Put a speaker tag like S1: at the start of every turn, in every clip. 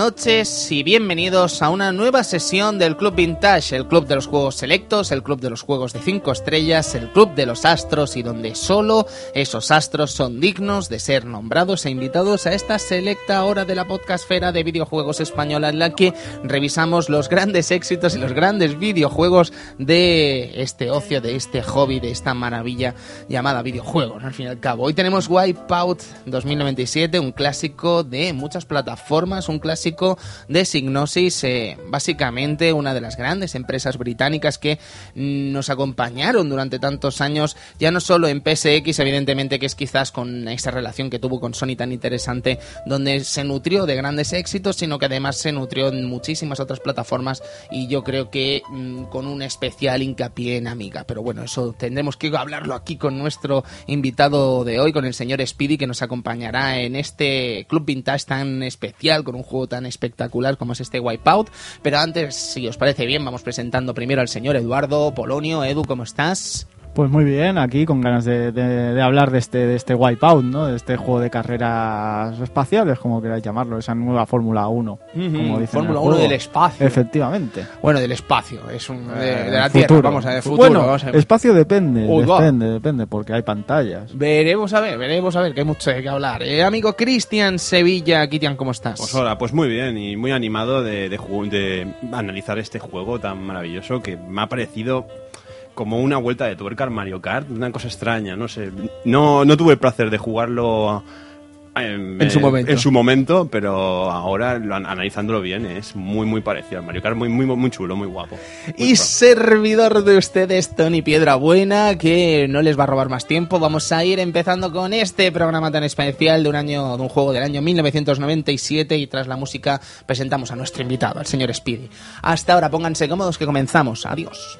S1: noches y bienvenidos a una nueva sesión del Club Vintage, el club de los juegos selectos, el club de los juegos de 5 estrellas, el club de los astros y donde solo esos astros son dignos de ser nombrados e invitados a esta selecta hora de la podcastfera de videojuegos española en la que revisamos los grandes éxitos y los grandes videojuegos de este ocio, de este hobby, de esta maravilla llamada videojuegos, al fin y al cabo. Hoy tenemos Wipeout 2097, un clásico de muchas plataformas, un clásico de Signosis, eh, básicamente una de las grandes empresas británicas que nos acompañaron durante tantos años, ya no solo en PSX, evidentemente que es quizás con esa relación que tuvo con Sony tan interesante, donde se nutrió de grandes éxitos, sino que además se nutrió en muchísimas otras plataformas y yo creo que mm, con un especial hincapié en Amiga. Pero bueno, eso tendremos que hablarlo aquí con nuestro invitado de hoy, con el señor Speedy, que nos acompañará en este Club Vintage tan especial, con un juego tan espectacular como es este Wipeout. Pero antes, si os parece bien, vamos presentando primero al señor Eduardo Polonio. Edu, ¿cómo estás?
S2: Pues muy bien, aquí con ganas de, de- de hablar de este, de este Wipeout, ¿no? De este juego de carreras espaciales, como queráis llamarlo, esa nueva Fórmula 1. como dicen en el
S1: Fórmula 1
S2: juego.
S1: del espacio.
S2: Efectivamente.
S1: Bueno, del espacio, es un, de,
S2: Eh,
S1: de la
S2: futuro.
S1: Tierra, vamos a ver, futuro.
S2: Bueno,
S1: vamos a ver.
S2: espacio depende,
S1: Uy, va.
S2: depende, depende, porque hay pantallas.
S1: Veremos a ver, veremos a ver, que hay mucho de qué hablar. Eh, amigo Cristian Sevilla, Kitian, ¿cómo estás?
S3: Pues hola, pues muy bien y muy animado de, de de analizar este juego tan maravilloso que me ha parecido como una vuelta de tuerca al Mario Kart, una cosa extraña, no sé. No, no tuve el placer de jugarlo en,
S1: En su momento.
S3: en su momento, pero ahora lo an- analizándolo bien es muy muy parecido al Mario Kart, muy muy muy chulo, muy guapo. Muy
S1: Y
S3: pro.
S1: servidor de ustedes, Tony Piedra Buena, que no les va a robar más tiempo. Vamos a ir empezando con este programa tan especial de un año, de un juego del año 1997 y tras la música presentamos a nuestro invitado, al señor Speedy. Hasta ahora, pónganse cómodos que comenzamos. Adiós.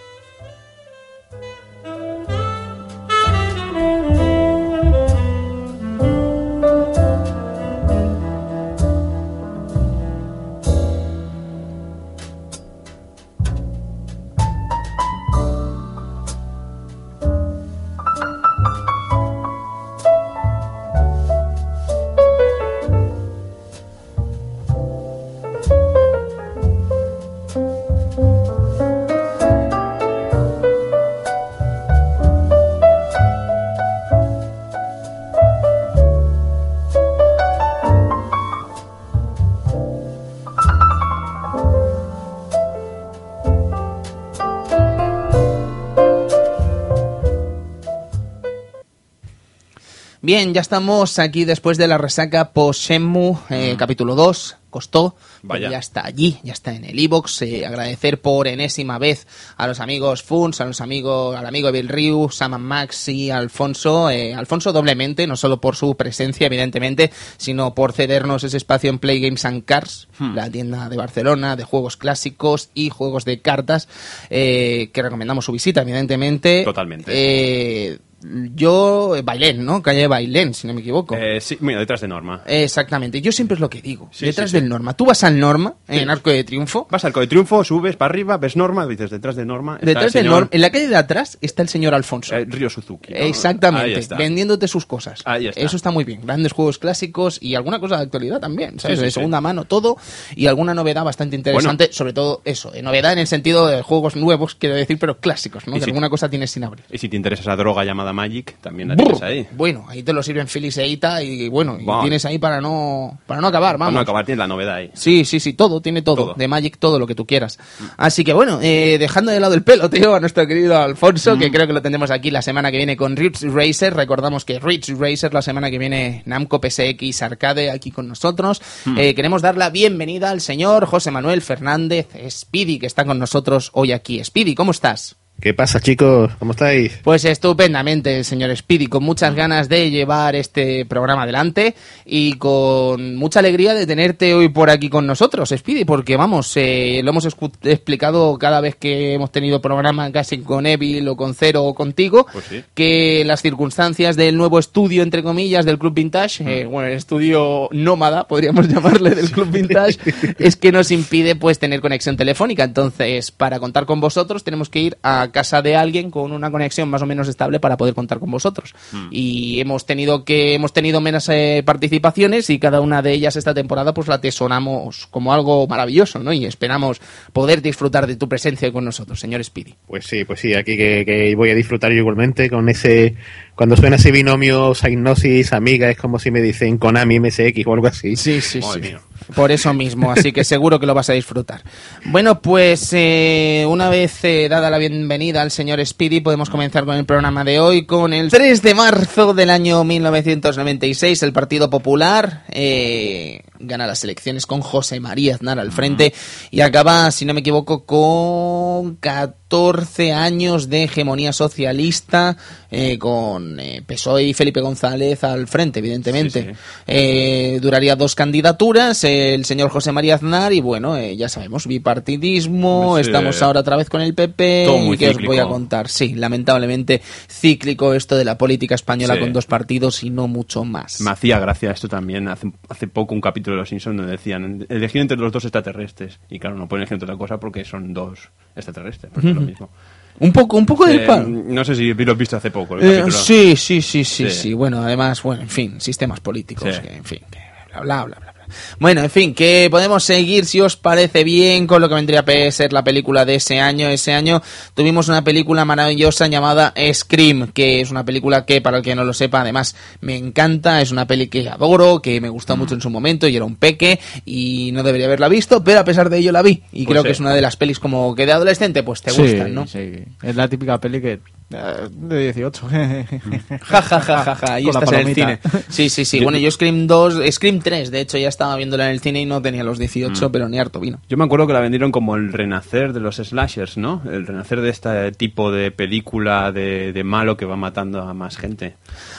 S1: Bien, ya estamos aquí después de la resaca post-Shenmue, eh, capítulo 2. Costó,
S3: Vaya.
S1: ya está allí, ya está en el iBox. agradecer por enésima vez a los amigos Funs, a los amigos, al amigo Bill Ryu, Sam Max y Alfonso. eh, Alfonso doblemente, no solo por su presencia, evidentemente, sino por cedernos ese espacio en Play Games and Cars, la tienda de Barcelona de juegos clásicos y juegos de cartas, eh, que recomendamos su visita, evidentemente.
S3: Totalmente.
S1: Yo, eh, Bailén, ¿no? Calle Bailén, si no me equivoco.
S3: Eh, sí, mira, detrás de Norma.
S1: Exactamente, yo siempre es lo que digo.
S3: Sí,
S1: detrás
S3: sí, sí.
S1: del Norma. Tú vas al Norma, en Arco de Triunfo.
S3: Vas al Arco de Triunfo, subes para arriba, ves Norma, dices detrás de Norma. está
S1: Detrás
S3: el señor,
S1: Norma, en la calle de atrás está el señor Alfonso.
S3: eh, Río Suzuki. ¿no?
S1: Exactamente, vendiéndote sus cosas.
S3: Ahí está.
S1: Eso está muy bien. Grandes juegos clásicos y alguna cosa de actualidad también, ¿sabes? De segunda mano, todo. Y alguna novedad bastante interesante, sobre todo eso. eh, novedad en el sentido de juegos nuevos, quiero decir, pero clásicos, ¿no? Que alguna cosa tienes sin abrir.
S3: Y si te interesa esa droga llamada Magic, también la tienes ahí.
S1: Bueno, ahí te lo sirven Phyllis e Ita y bueno, y tienes ahí para no, para no acabar,
S3: Para
S1: vamos.
S3: no acabar, tienes la novedad ahí.
S1: Sí, sí, sí, todo, tiene todo.
S3: Todo.
S1: De Magic, todo lo que tú quieras. Así que bueno, eh, dejando de lado el pelo, tío, a nuestro querido Alfonso,
S3: Mm.
S1: que creo que lo tendremos aquí la semana que viene con Ridge Racer. Recordamos que Ridge Racer, la semana que viene, Namco PSX Arcade aquí con nosotros.
S3: Mm.
S1: Eh, queremos dar la bienvenida al señor José Manuel Fernández Speedy, que está con nosotros hoy aquí. Speedy, ¿cómo estás?
S4: ¿Qué pasa, chicos? ¿Cómo estáis?
S1: Pues estupendamente, señor Speedy, con muchas ganas de llevar este programa adelante y con mucha alegría de tenerte hoy por aquí con nosotros, Speedy, porque vamos, eh, lo hemos explicado cada vez que hemos tenido programa casi con Evil o con Cero o contigo,
S3: Pues sí.
S1: que las circunstancias del nuevo estudio, entre comillas, del Club Vintage, eh, bueno, el estudio nómada, podríamos llamarle, del Club Vintage, es que nos impide pues tener conexión telefónica. Entonces, para contar con vosotros tenemos que ir a a casa de alguien con una conexión más o menos estable para poder contar con vosotros.
S3: Mm.
S1: Y hemos tenido que hemos tenido menos eh, participaciones y cada una de ellas esta temporada pues la atesoramos como algo maravilloso, ¿no? Y esperamos poder disfrutar de tu presencia con nosotros, señor Speedy.
S4: Pues sí, pues sí, aquí que, que voy a disfrutar yo igualmente con ese... Cuando suena ese binomio Psygnosis, Amiga, es como si me dicen Konami MSX o algo así.
S1: Sí, sí,
S3: Madre
S1: sí.
S3: mía.
S1: Por eso mismo, así que seguro que lo vas a disfrutar. Bueno, pues eh, una vez eh, dada la bienvenida al señor Speedy, podemos comenzar con el programa de hoy, con el 3 de marzo del año 1996, el Partido Popular eh, gana las elecciones con José María Aznar al frente y acaba, si no me equivoco, con 14 años de hegemonía socialista, eh, con eh, PSOE y Felipe González al frente, evidentemente.
S3: Sí, sí.
S1: Eh, duraría dos candidaturas, el señor José María Aznar y bueno, eh, ya sabemos, bipartidismo,
S3: Sí.
S1: estamos ahora otra vez con el PP
S3: Todo muy
S1: y qué os voy a contar. Sí, lamentablemente cíclico esto de la política española con dos partidos y no mucho más.
S3: Me hacía gracia esto también. Hace, hace poco un capítulo de Los Simpsons donde decían elegir entre los dos extraterrestres. Y claro, no pueden elegir entre otra cosa porque son dos extraterrestres. Pues es lo mismo.
S1: Un poco, un poco del
S3: Eh,
S1: pan.
S3: no sé si lo has visto hace poco. el
S1: Eh, sí, sí, sí, sí, sí,
S3: Sí.
S1: Bueno, además, bueno, en fin, sistemas políticos,
S3: Sí.
S1: que, en fin, que bla, bla, bla, bla. Bueno, en fin, que podemos seguir, si os parece bien, con lo que vendría a ser la película de ese año. Ese año tuvimos una película maravillosa llamada Scream, que es una película que, para el que no lo sepa, además me encanta, es una peli que adoro, que me gustó mucho en su momento y era un peque y no debería haberla visto, pero a pesar de ello la vi. Y
S3: Pues
S1: creo
S3: sí.
S1: que es una de las pelis como que de adolescente, pues te
S2: Sí,
S1: gustan, ¿no?
S2: sí. Es la típica peli que... eh, de 18.
S1: Ja, ja, ja, ja, ja. Ahí
S2: Con
S1: estás en el cine. Sí, sí, sí. Bueno, yo Scream 2, Scream 3, de hecho, ya estaba viéndola en el cine y no tenía los 18,
S3: Mm.
S1: pero ni harto vino.
S3: Yo me acuerdo que la vendieron como el renacer de los slashers, ¿no? El renacer de este tipo de película de, de malo que va matando a más gente.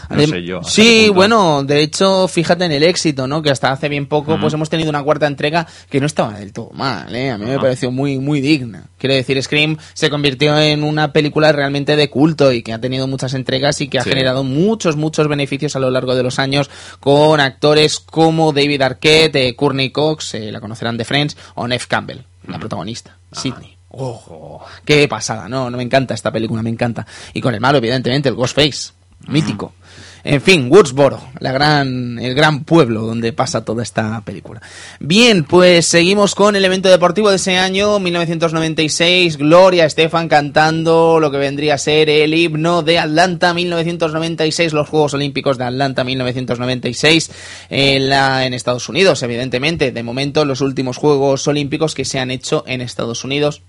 S3: No
S1: Adem-
S3: sé yo.
S1: Sí, bueno, de hecho, fíjate en el éxito, ¿no? Que hasta hace bien poco, pues hemos tenido una cuarta entrega que no estaba del todo mal, ¿eh? A mí me
S3: Ajá.
S1: pareció muy, muy digna. Quiero decir, Scream se convirtió en una película realmente de culto y que ha tenido muchas entregas y que ha
S3: Sí.
S1: generado muchos, muchos beneficios a lo largo de los años con actores como David Arquette, eh, Courtney Cox, eh, la conocerán de Friends, o Neve Campbell, la protagonista, Sidney. Ojo, qué pasada, no, no me encanta esta película, me encanta. Y con el malo, evidentemente, el Ghostface, mítico. En fin, Woodsboro, la gran, el gran pueblo donde pasa toda esta película. Bien, pues seguimos con el evento deportivo de ese año, 1996. Gloria Estefan cantando lo que vendría a ser el himno de Atlanta 1996, los Juegos Olímpicos de Atlanta 1996 en, la, en Estados Unidos, evidentemente. De momento, los últimos Juegos Olímpicos que se han hecho en Estados Unidos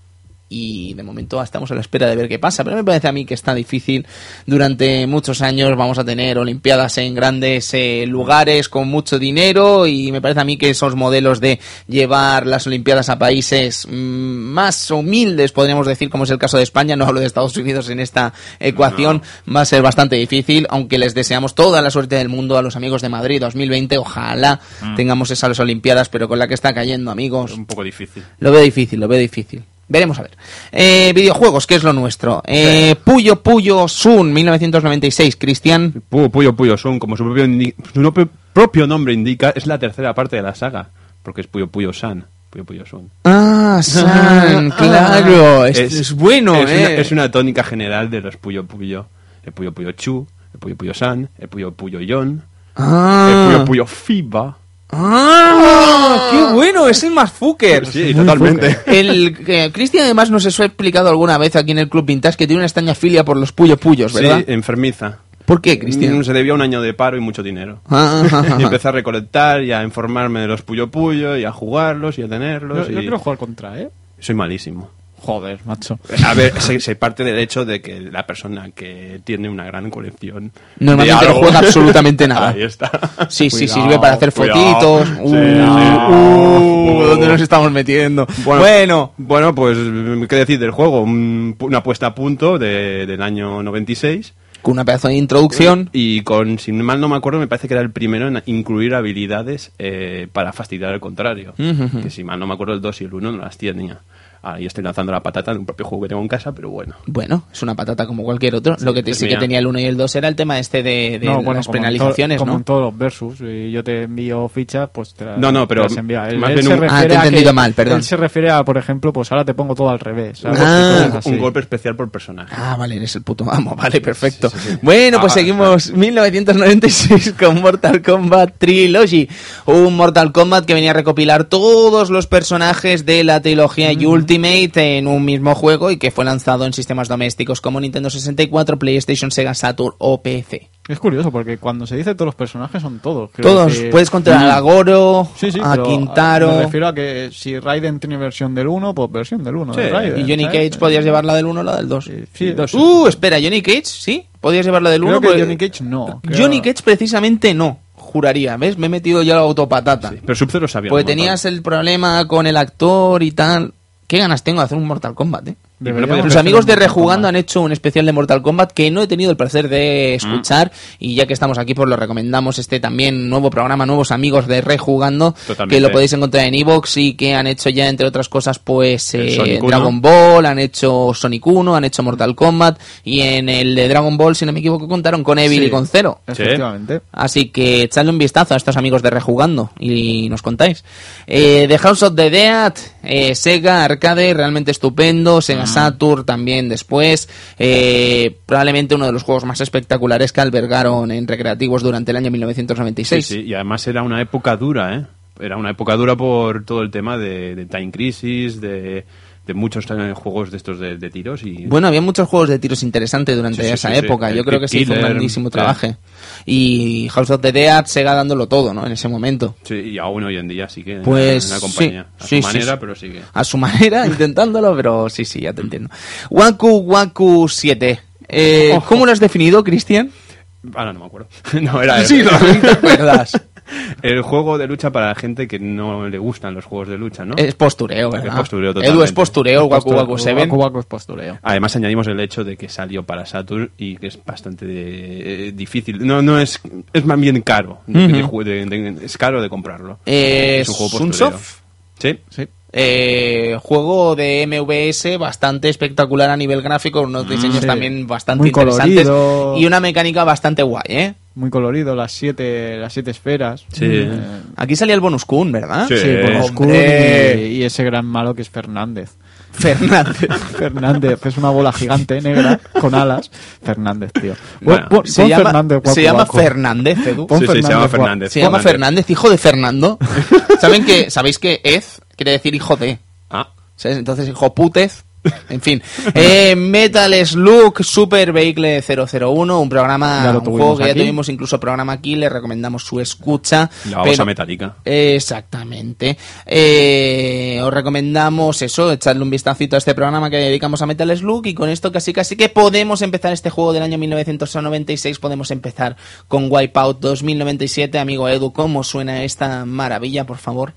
S1: y de momento estamos a la espera de ver qué pasa. Pero me parece a mí que está difícil. Durante muchos años vamos a tener Olimpiadas en grandes eh, lugares con mucho dinero y me parece a mí que esos modelos de llevar las Olimpiadas a países mm, más humildes, podríamos decir, como es el caso de España, no hablo de Estados Unidos en esta ecuación, va a ser bastante difícil, aunque les deseamos toda la suerte del mundo a los amigos de Madrid 2020. Ojalá tengamos esas Olimpiadas, pero con la que está cayendo, amigos.
S3: Un poco difícil.
S1: Lo veo difícil, lo veo difícil. Veremos a ver. Eh, videojuegos, ¿qué es lo nuestro? Eh, Puyo Puyo Sun, 1996. Cristian.
S3: Puyo Puyo Puyo Son, como su propio, indi- su nope- propio nombre indica, es la tercera parte de la saga. Porque es Puyo Puyo San. Puyo Puyo Son.
S1: Ah, San, claro. Es, es bueno,
S3: es
S1: eh.
S3: Una, es una tónica general de los Puyo Puyo. El Puyo Puyo Chu, el Puyo Puyo San, el Puyo Puyo Yon,
S1: Ah.
S3: el Puyo Puyo Fiba.
S1: ¡Ah! ¡Qué bueno! Es el más fucker.
S3: Sí, totalmente.
S1: El eh, Cristian además nos eso ha explicado alguna vez aquí en el Club Vintage que tiene una extraña filia por los Puyo Puyos, ¿verdad?
S3: Sí, enfermiza.
S1: ¿Por qué, Cristian?
S3: Mm, Se debía un año de paro y mucho dinero.
S1: Ah, ah, ah,
S3: Y
S1: ah.
S3: empecé a recolectar y a informarme de los Puyo Puyo y a jugarlos y a tenerlos.
S2: Yo, yo
S3: y...
S2: quiero jugar contra, ¿eh?
S3: Soy malísimo.
S2: Joder, macho.
S3: A ver, se, se parte del hecho de que la persona que tiene una gran colección.
S1: Normalmente no juega absolutamente nada.
S3: Ahí está.
S1: Sí, sí, sirve para hacer
S3: cuidado.
S1: fotitos.
S3: Sí,
S1: Uh,
S3: sí.
S1: uh, ¿Dónde nos estamos metiendo? Bueno,
S3: Bueno, pues, ¿qué decir del juego? Un- una puesta a punto de- del año 96.
S1: con una pedazo de introducción.
S3: Y con, si mal no me acuerdo, me parece que era el primero en incluir habilidades eh, para fastidiar al contrario. Que si mal no me acuerdo, el 2 y el 1 no las tenía. Ahí estoy lanzando la patata en un propio juego que tengo en casa, pero bueno.
S1: Bueno, es una patata como cualquier otro. Lo que te- sí que tenía el 1 y el 2 era el tema este de, de
S2: No, bueno,
S1: las
S2: como en
S1: penalizaciones,
S2: to- como
S1: ¿no?
S2: en todos los versus. Y yo te envío fichas, pues te la-
S3: No, no, pero
S2: te las envía. Él,
S3: más
S2: él
S3: bien
S2: se
S3: un-
S1: Ah, te he
S2: a que-
S1: entendido mal, perdón.
S2: Él se refiere a, por ejemplo, pues ahora te pongo todo al revés. ¿sabes?
S1: Ah.
S2: Y
S3: Un, golpe especial por personaje.
S1: Ah, vale, eres el puto amo, vale, perfecto.
S3: Sí, sí, sí.
S1: Bueno, pues
S3: Ah,
S1: seguimos 1996 con Mortal Kombat Trilogy, un Mortal Kombat que venía a recopilar todos los personajes de la trilogía Ultimate en un mismo juego y que fue lanzado en sistemas domésticos como Nintendo 64, PlayStation, Sega Saturn o PC.
S2: Es curioso porque cuando se dice todos los personajes son todos.
S1: Todos, puedes controlar a Goro,
S2: Sí, sí,
S1: a Quintaro
S2: Me refiero a que si Raiden tiene versión del 1, pues versión del 1.
S3: Sí,
S2: de Raiden,
S1: y Johnny
S2: ¿sabes?
S1: Cage podías llevar la del 1 o la del 2.
S2: Sí, sí, dos.
S1: Uh, espera, Johnny Cage, sí, podías llevar la del 1.
S2: Creo que Johnny Cage no. creo-
S1: Johnny Cage precisamente no, juraría, ¿ves? Me he metido ya la autopatata.
S3: Sí, pero Sub-Zero sabía.
S1: Porque tenías el problema con el actor y tal. Qué ganas tengo de hacer un Mortal Kombat, eh.
S2: Deberíamos
S1: Los amigos de Rejugando han hecho un especial de Mortal Kombat que no he tenido el placer de escuchar y ya que estamos aquí pues lo recomendamos este también nuevo programa, nuevos amigos de Rejugando
S3: Totalmente.
S1: que lo podéis encontrar en Evox y que han hecho ya entre otras cosas pues eh,
S3: Sonic 1.
S1: Dragon Ball, han hecho Sonic 1, han hecho Mortal Kombat y en el de Dragon Ball si no me equivoco contaron con Evil
S2: Sí.
S1: y con Zero.
S2: Efectivamente.
S1: Así que echadle un vistazo a estos amigos de Rejugando y nos contáis. Eh, The House of the Dead, eh, Sega Arcade, realmente estupendo. Sega Saturn también después. Eh, probablemente uno de los juegos más espectaculares que albergaron en recreativos durante el año
S3: Sí,
S1: 1996.
S3: sí, y además era una época dura, ¿eh? Era una época dura por todo el tema de, de Time Crisis, de, de muchos eh, juegos de estos de, de tiros y...
S1: Bueno, había muchos juegos de tiros interesantes durante
S3: Sí, sí,
S1: esa
S3: sí,
S1: época.
S3: El
S1: Yo creo que se hizo un grandísimo trabajo. Y House of the Dead, Sega dándolo todo, ¿no? En ese momento.
S3: Sí, y aún hoy en día sí que
S1: Pues
S3: en la compañía.
S1: sí,
S3: a su
S1: sí,
S3: manera,
S1: sí.
S3: pero sigue.
S1: a su manera, intentándolo, pero sí, sí, ya te entiendo. Waku Waku 7. Eh, ¿Cómo lo has definido, Cristian?
S3: Ahora no me acuerdo. no, era
S1: Sí, no, ¿te acuerdas?
S3: El juego de lucha para la gente que no le gustan los juegos de lucha, ¿no?
S1: Es postureo, ¿verdad?
S3: Es postureo,
S1: Edu
S3: totalmente.
S1: es postureo, Waku Waku 7.
S2: Waku Waku es postureo.
S3: Además añadimos el hecho de que salió para Saturn y que es bastante eh, difícil. No, no es es más bien caro. de- de
S1: Ujú.
S3: ju- de- de- es caro de comprarlo.
S1: Eh,
S3: es un juego postureo.
S1: Sunsoft.
S3: Sí.
S2: Sí.
S1: Eh, juego de MVS bastante espectacular a nivel gráfico, unos diseños
S2: sí.
S1: también bastante
S2: Muy
S1: interesantes
S2: colorido.
S1: y una mecánica bastante guay, ¿eh?
S2: Muy colorido, las siete, las siete esferas.
S3: Sí.
S2: Eh,
S1: Aquí salía el bonus Kun, ¿verdad?
S3: Sí.
S2: Oscuro
S1: hombre.
S2: y, y ese gran malo que es Fernández.
S1: Fernández.
S2: Fernández, es una bola gigante negra con alas. Fernández, tío.
S3: Bueno,
S2: Pon- pon
S1: Se llama,
S2: Fernández, Waku
S1: se llama. Fernández, Edu.
S3: Sí, sí, se llama Fernández.
S1: Se llama Fernández, hijo de Fernando. ¿Saben que, ¿Sabéis que Ez quiere decir hijo de?
S3: Ah,
S1: ¿Sabes? Entonces, hijo putez. En fin. Eh, Metal Slug Super Vehicle 001, un programa, un juego que ya tuvimos incluso programa aquí, le recomendamos su escucha.
S3: la babosa
S1: pero-
S3: metálica.
S1: Exactamente. Eh, os recomendamos eso, echarle un vistacito a este programa que dedicamos a Metal Slug y con esto casi casi que podemos empezar este juego del año 1996, podemos empezar con Wipeout 2097. Amigo Edu, ¿cómo suena esta maravilla, por favor?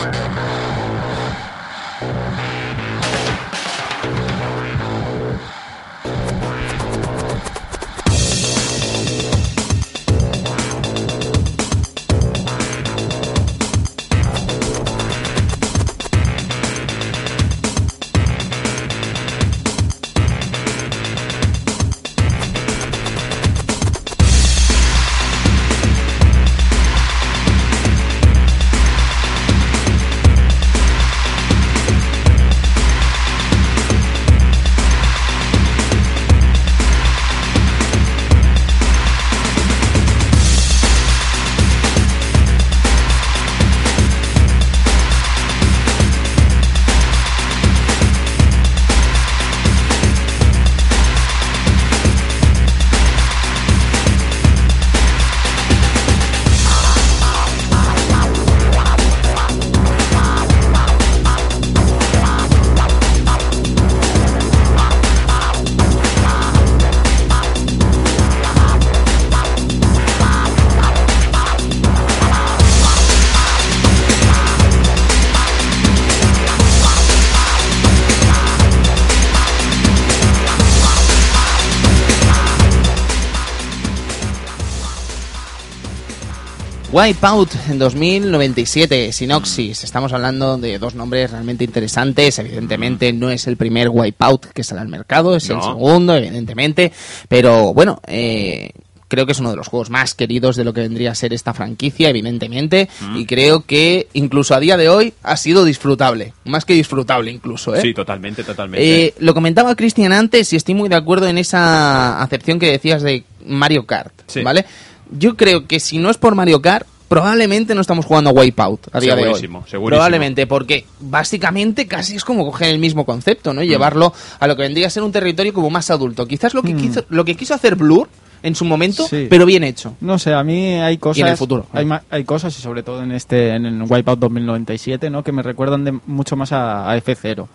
S1: Wipeout en 2097, Sinoxis. Estamos hablando de dos nombres realmente interesantes. Evidentemente no es el primer Wipeout que sale al mercado, es el segundo, evidentemente. Pero bueno, eh, creo que es uno de los juegos más queridos de lo que vendría a ser esta franquicia, evidentemente. Y creo que incluso a día de hoy ha sido disfrutable. Más que disfrutable incluso, ¿eh?
S3: Sí, totalmente, totalmente.
S1: Eh, lo comentaba Cristian antes y estoy muy de acuerdo en esa acepción que decías de Mario Kart,
S3: Sí.
S1: ¿vale? Yo creo que si no es por Mario Kart, probablemente no estamos jugando a Wipeout a día
S3: Segurísimo,
S1: de hoy.
S3: segurísimo.
S1: Probablemente, porque básicamente casi es como coger el mismo concepto. ¿no? Y llevarlo a lo que vendría a ser un territorio como más adulto. Quizás lo que, quiso, lo que quiso hacer Blur en su momento.
S2: Sí.
S1: pero bien hecho.
S2: No sé, a mí hay cosas.
S1: Y en el futuro.
S2: Hay, ma- hay cosas, y sobre todo en este en el Wipeout 2097, ¿no? que me recuerdan de, mucho más a, a F0.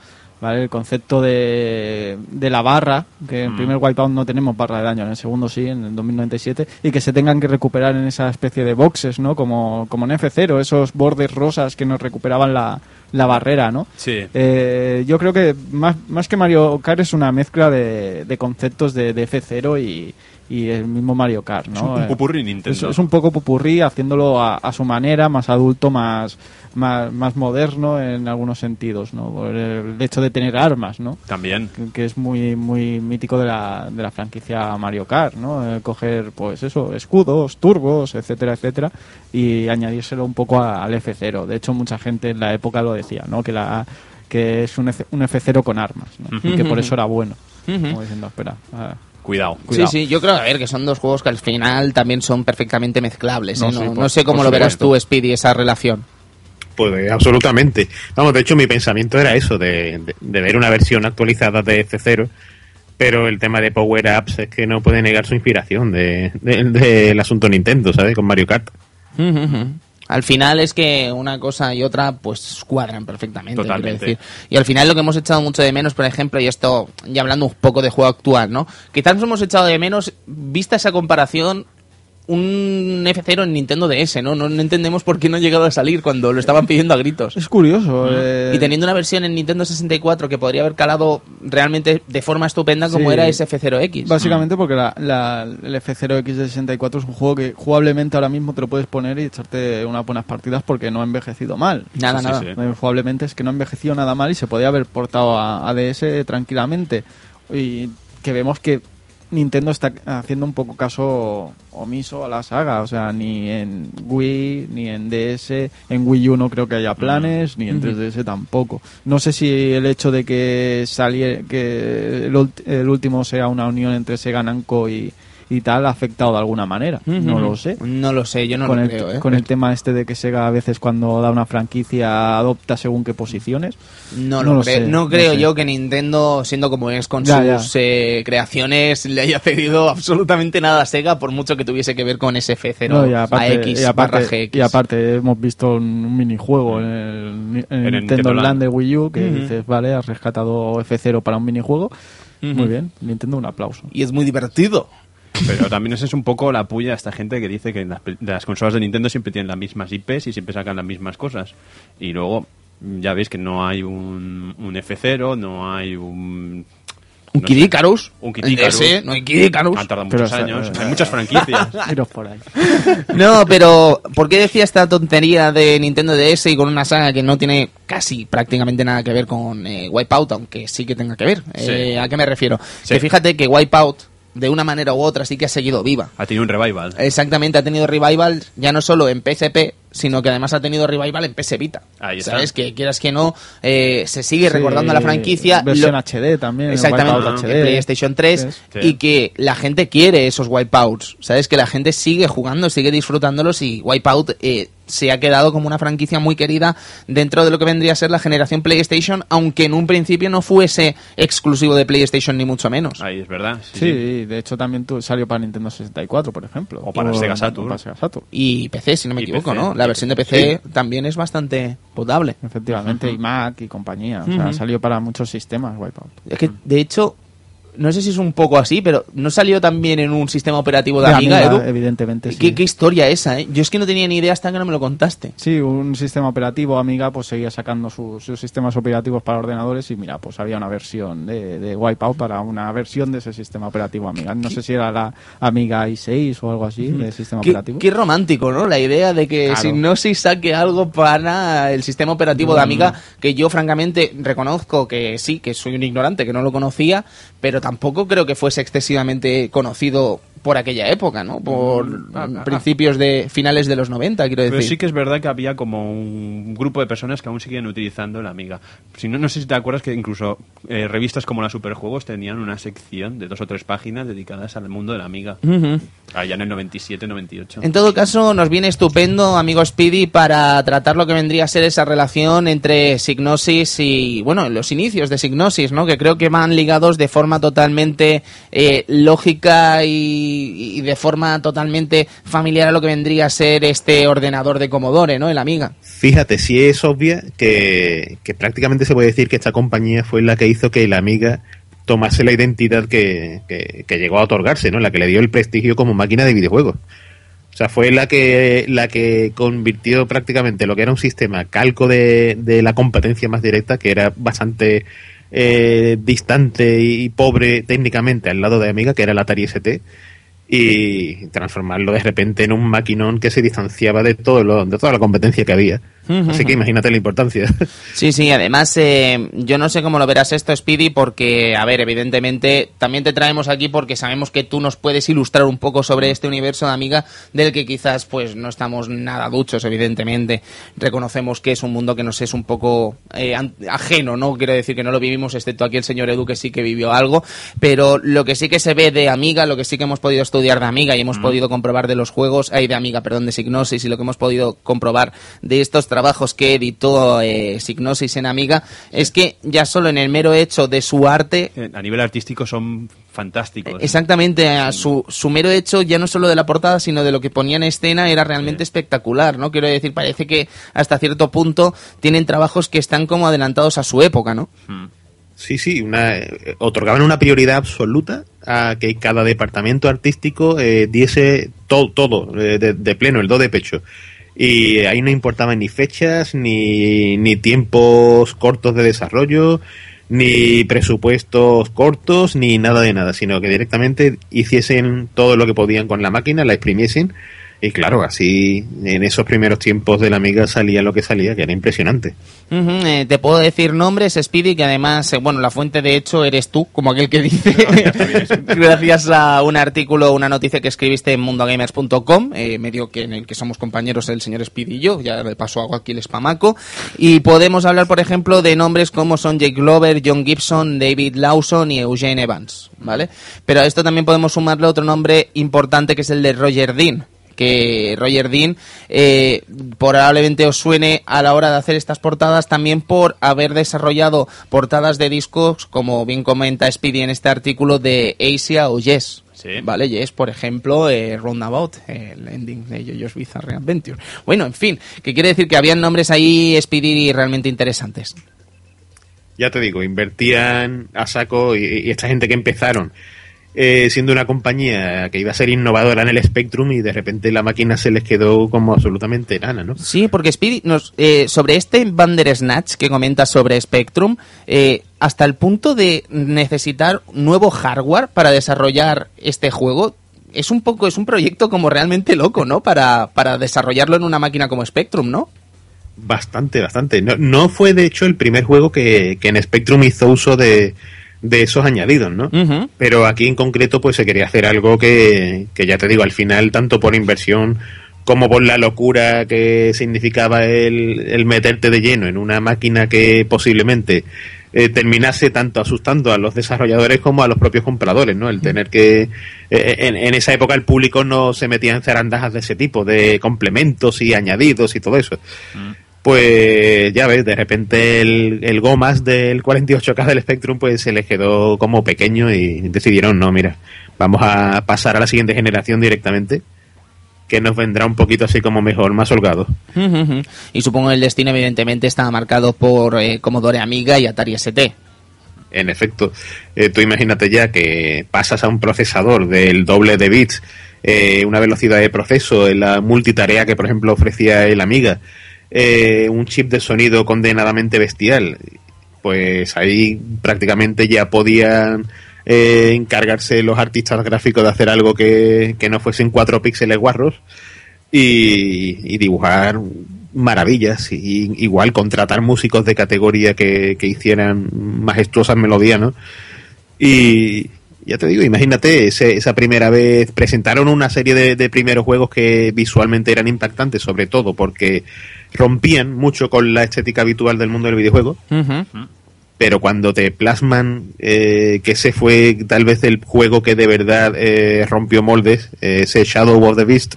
S2: ¿Vale? El concepto de, de la barra, que en el primer Wipeout no tenemos barra de daño, en el segundo sí, en el 2097, y que se tengan que recuperar en esa especie de boxes, ¿no? Como, como en F0, esos bordes rosas que nos recuperaban la, la barrera, ¿no?
S3: Sí.
S2: Eh, yo creo que más, más que Mario Kart es una mezcla de, de conceptos de, de F0 y, y el mismo Mario Kart, ¿no?
S3: Es un
S2: Eh,
S3: popurrí Nintendo.
S2: Es, es un poco pupurrí, haciéndolo a, a su manera, más adulto, más, más, más moderno en algunos sentidos, ¿no? Por el hecho de tener armas, ¿no?
S3: También.
S2: Que, que es muy muy mítico de la, de la franquicia Mario Kart, ¿no? Eh, coger, pues eso, escudos, turbos, etcétera, etcétera, y añadírselo un poco a- al F0. De hecho, mucha gente en la época lo decía, ¿no? Que la que es un, F, un F0 con armas, ¿no? Y que por eso era bueno. Como diciendo, espera,
S3: Cuidado.
S2: Cuidado.
S1: Sí, sí, yo creo, a ver, que son dos juegos que al final también son perfectamente mezclables. ¿eh?
S2: No,
S1: No,
S2: sí,
S1: no
S2: por-
S1: sé cómo lo verás tú, Speedy, esa relación.
S4: Pues eh, absolutamente. Vamos, de hecho mi pensamiento era eso, de, de- de ver una versión actualizada de F0, pero el tema de Power Ups es que no puede negar su inspiración de- de- del asunto Nintendo, ¿sabes? Con Mario Kart.
S1: Al final es que una cosa y otra pues cuadran perfectamente.
S3: Totalmente.
S1: quiero decir. Y al final lo que hemos echado mucho de menos, por ejemplo, y esto ya hablando un poco de juego actual, ¿no? Quizás nos hemos echado de menos, vista esa comparación, un F0 en Nintendo DS, ¿no? ¿no? no entendemos por qué no ha llegado a salir cuando lo estaban pidiendo a gritos.
S2: Es curioso. eh,
S1: Y teniendo una versión en Nintendo 64 que podría haber calado realmente de forma estupenda como
S2: Sí.
S1: era ese F0X.
S2: Básicamente porque la, la- el F0X de 64 es un juego que jugablemente ahora mismo te lo puedes poner y echarte unas buenas partidas porque no ha envejecido mal.
S1: Nada,
S3: Sí,
S1: nada.
S3: sí.
S2: Eh, Jugablemente es que no ha envejecido nada mal y se podía haber portado a, a DS tranquilamente. Y que vemos que Nintendo está haciendo un poco caso omiso a la saga. O sea, ni en Wii, ni en DS, en Wii U no creo que haya planes, ni en 3DS tampoco. No sé si el hecho de que salie, que el, el último sea una unión entre Sega Namco y, y tal ha afectado de alguna manera. No lo sé
S1: No lo sé, yo no
S2: con,
S1: lo
S2: el,
S1: creo, ¿eh?
S2: con el tema este de que Sega a veces cuando da una franquicia adopta según qué posiciones.
S1: No,
S2: No
S1: lo
S2: lo
S1: creo,
S2: sé,
S1: no
S2: no
S1: creo
S2: sé.
S1: yo que Nintendo, siendo como es con
S2: Ya,
S1: sus eh, creaciones, le haya cedido absolutamente nada a Sega, por mucho que tuviese que ver con SF0
S2: No, y, aparte,
S1: AX
S2: y, aparte,
S1: barra GX.
S2: y aparte hemos visto un minijuego en el, en el
S3: En el
S2: Nintendo
S3: Nintendo
S2: Land
S3: Land.
S2: de Wii U que
S1: Ujú.
S2: dices, vale, has rescatado F0 para un minijuego.
S1: Ujú.
S2: Muy bien, Nintendo un aplauso.
S1: Y es muy divertido.
S3: Pero también esa es un poco la puya a esta gente que dice que las, pe- las consolas de Nintendo siempre tienen las mismas IPs y siempre sacan las mismas cosas. Y luego mm, ya veis que no hay un, un F0, no hay un...
S1: Un
S3: no
S1: Kid Icarus.
S3: Un Kid Icarus.
S1: DS, no hay Kid Icarus.
S3: Han tardado
S2: Pero
S3: muchos años.
S2: eh,
S3: Hay muchas franquicias.
S2: Iros por ahí.
S1: No, pero ¿por qué decía esta tontería de Nintendo DS y con una saga que no tiene casi prácticamente nada que ver con eh, Wipeout, aunque sí que tenga que ver?
S3: Sí.
S1: Eh, ¿A qué me refiero?
S3: Sí.
S1: Que fíjate que Wipeout, de una manera u otra, sí que ha seguido viva.
S3: Ha tenido un revival.
S1: Exactamente, ha tenido revival ya no solo en PSP, sino que además ha tenido revival en PS Vita.
S3: Ahí está.
S1: ¿Sabes? Que quieras que no, eh, se sigue
S2: Sí,
S1: recordando la franquicia.
S2: Versión
S1: lo-
S2: HD también.
S1: Exactamente,
S2: Wipeout
S1: en
S2: HD.
S1: PlayStation 3
S3: Sí.
S1: y que la gente quiere esos wipeouts, ¿sabes? Que la gente sigue jugando, sigue disfrutándolos y Wipeout eh, se ha quedado como una franquicia muy querida dentro de lo que vendría a ser la generación PlayStation, aunque en un principio no fuese exclusivo de PlayStation ni mucho menos.
S3: Ahí es verdad. Sí,
S2: Sí,
S3: sí.
S2: de hecho también salió para Nintendo 64, por ejemplo.
S3: O para Sega Saturn.
S2: o para Sega Saturn.
S1: Y PC, si no me
S3: Y
S1: equivoco,
S3: PC.
S1: ¿no? La versión de PC también es bastante potable.
S2: Efectivamente, y Mac y compañía. O sea,
S1: Ujú.
S2: salió para muchos sistemas Wipeout.
S1: Es que, de hecho, no sé si es un poco así, pero ¿no salió también en un sistema operativo de,
S2: De
S1: Amiga,
S2: Amiga,
S1: Edu?
S2: evidentemente, sí.
S1: ¿Qué, qué historia esa, ¿eh? Yo es que no tenía ni idea hasta que no me lo contaste.
S2: Sí, un sistema operativo Amiga pues seguía sacando sus, sus sistemas operativos para ordenadores y mira, pues había una versión de, de Wipeout para una versión de ese sistema operativo Amiga. No sé si era la Amiga i6 o algo así de sistema
S1: Qué,
S2: operativo.
S1: qué romántico, ¿no? La idea de que
S2: Claro.
S1: Signosis saque algo para el sistema operativo de Amiga, que yo francamente reconozco que sí, que soy un ignorante, que no lo conocía, pero tampoco creo que fuese excesivamente conocido por aquella época, ¿no? Por
S3: ah, ah.
S1: principios de finales de los 90, quiero decir.
S3: Pero sí que es verdad que había como un grupo de personas que aún siguen utilizando la Amiga. Si no, no sé si te acuerdas que incluso eh, revistas como la Superjuegos tenían una sección de dos o tres páginas dedicadas al mundo de la Amiga. Allá en el 97-98.
S1: En todo caso, nos viene estupendo, amigo Speedy, para tratar lo que vendría a ser esa relación entre Signosis y, bueno, los inicios de Signosis, ¿no? Que creo que van ligados de forma totalmente eh, lógica y, y de forma totalmente familiar a lo que vendría a ser este ordenador de Commodore, ¿no? El Amiga.
S4: Fíjate, si es obvia que, que prácticamente se puede decir que esta compañía fue la que hizo que la Amiga tomase la identidad que, que- llegó a otorgarse, ¿no? La que le dio el prestigio como máquina de videojuegos. O sea, fue la que, la que convirtió prácticamente lo que era un sistema calco de, de la competencia más directa, que era bastante eh, distante y pobre técnicamente al lado de Amiga, que era el Atari ST, y transformarlo de repente en un maquinón que se distanciaba de todo lo, de toda la competencia que había. Así que imagínate la importancia.
S1: Sí, sí, además eh, yo no sé cómo lo verás esto, Speedy, porque, a ver, evidentemente también te traemos aquí porque sabemos que tú nos puedes ilustrar un poco sobre este universo de Amiga del que quizás pues no estamos nada duchos, evidentemente. Reconocemos que es un mundo que nos es un poco eh, ajeno, ¿no? Quiero decir que no lo vivimos, excepto aquí el señor Edu que sí que vivió algo, pero lo que sí que se ve de Amiga, lo que sí que hemos podido estudiar de Amiga y hemos podido comprobar de los juegos, hay de Amiga, perdón, de Signosis y lo que hemos podido comprobar de estos trabajos que editó eh, Signosis en Amiga, es que ya solo en el mero hecho de su arte
S3: Eh, A nivel artístico son fantásticos.
S1: Exactamente, a su, su mero hecho, ya no solo de la portada, sino de lo que ponía en escena, era realmente espectacular, ¿no? Quiero decir, parece que hasta cierto punto tienen trabajos que están como adelantados a su época, ¿no?
S4: Sí, sí, una, otorgaban una prioridad absoluta a que cada departamento artístico eh, diese todo, todo eh, de, de pleno, el do de pecho. Y ahí no importaban ni fechas, ni, ni tiempos cortos de desarrollo, ni presupuestos cortos, ni nada de nada, sino que directamente hiciesen todo lo que podían con la máquina, la exprimiesen. Y claro, así en esos primeros tiempos de la Amiga salía lo que salía, que era impresionante.
S1: Eh, te puedo decir nombres, Speedy, que además, eh, bueno, la fuente de hecho eres tú, como aquel que dice, gracias a un artículo, una noticia que escribiste en mundogamers.com, eh, medio que en el que somos compañeros el señor Speedy y yo, ya le paso hago aquí el spamaco, y podemos hablar, por ejemplo, de nombres como son Jake Glover, John Gibson, David Lawson y Eugene Evans, ¿vale? Pero a esto también podemos sumarle otro nombre importante que es el de Roger Dean, que Roger Dean eh, probablemente os suene a la hora de hacer estas portadas también por haber desarrollado portadas de discos, como bien comenta Speedy en este artículo, de Asia o Yes.
S3: Sí.
S1: Vale, Yes, por ejemplo, eh, Roundabout, el ending de JoJo's Bizarre Adventure. Bueno, en fin, que quiere decir que habían nombres ahí, Speedy, realmente interesantes.
S4: ya te digo, invertían a saco y, y esta gente que empezaron eh, siendo una compañía que iba a ser innovadora en el Spectrum y de repente la máquina se les quedó como absolutamente enana, ¿no?
S1: Sí, porque Speedy, nos, eh, sobre este Bandersnatch que comenta sobre Spectrum, eh, hasta el punto de necesitar nuevo hardware para desarrollar este juego, es un poco, es un proyecto como realmente loco, ¿no? Para, para desarrollarlo en una máquina como Spectrum, ¿no?
S4: Bastante, bastante. No, no fue de hecho el primer juego que, que en Spectrum hizo uso de, de esos añadidos, ¿no? Pero aquí en concreto pues se quería hacer algo que, que ya te digo, al final tanto por inversión como por la locura que significaba el, el meterte de lleno en una máquina que posiblemente eh, terminase tanto asustando a los desarrolladores como a los propios compradores, ¿no? El tener que... eh, en, en esa época el público no se metía en zarandajas de ese tipo, de complementos y añadidos y todo eso. Pues ya ves, de repente el, el Gomas del 48K del Spectrum pues se les quedó como pequeño y decidieron, no, mira, vamos a pasar a la siguiente generación directamente, que nos vendrá un poquito así como mejor, más holgado.
S1: Y supongo que el destino evidentemente estaba marcado por eh, Commodore Amiga y Atari ST.
S4: En efecto, eh, tú imagínate ya que pasas a un procesador del doble de bits, eh, una velocidad de proceso, la multitarea que por ejemplo ofrecía el Amiga, eh, un chip de sonido condenadamente bestial, pues ahí prácticamente ya podían eh, encargarse los artistas gráficos de hacer algo que, que no fuesen cuatro píxeles guarros y, y dibujar maravillas y igual contratar músicos de categoría que, que hicieran majestuosas melodías, ¿no? Y ya te digo, imagínate, ese- esa primera vez presentaron una serie de, de primeros juegos que visualmente eran impactantes, sobre todo porque rompían mucho con la estética habitual del mundo del videojuego, pero cuando te plasman eh, que ese fue tal vez el juego que de verdad eh, rompió moldes, eh, ese Shadow of the Beast.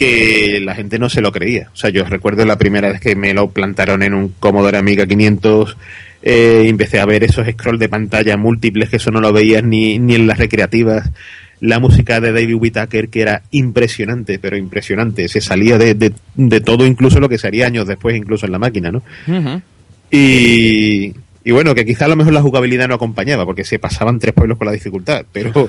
S4: Que la gente no se lo creía. O sea, yo recuerdo la primera vez que me lo plantaron en un Commodore Amiga 500, eh, empecé a ver esos scrolls de pantalla múltiples que eso no lo veías ni, ni en las recreativas. La música de David Whittaker, que era impresionante, pero impresionante. Se salía de, de, de todo, incluso lo que sería años después, incluso en la máquina, ¿no? Y, y bueno, que quizá a lo mejor la jugabilidad no acompañaba, porque se pasaban tres pueblos con la dificultad, pero,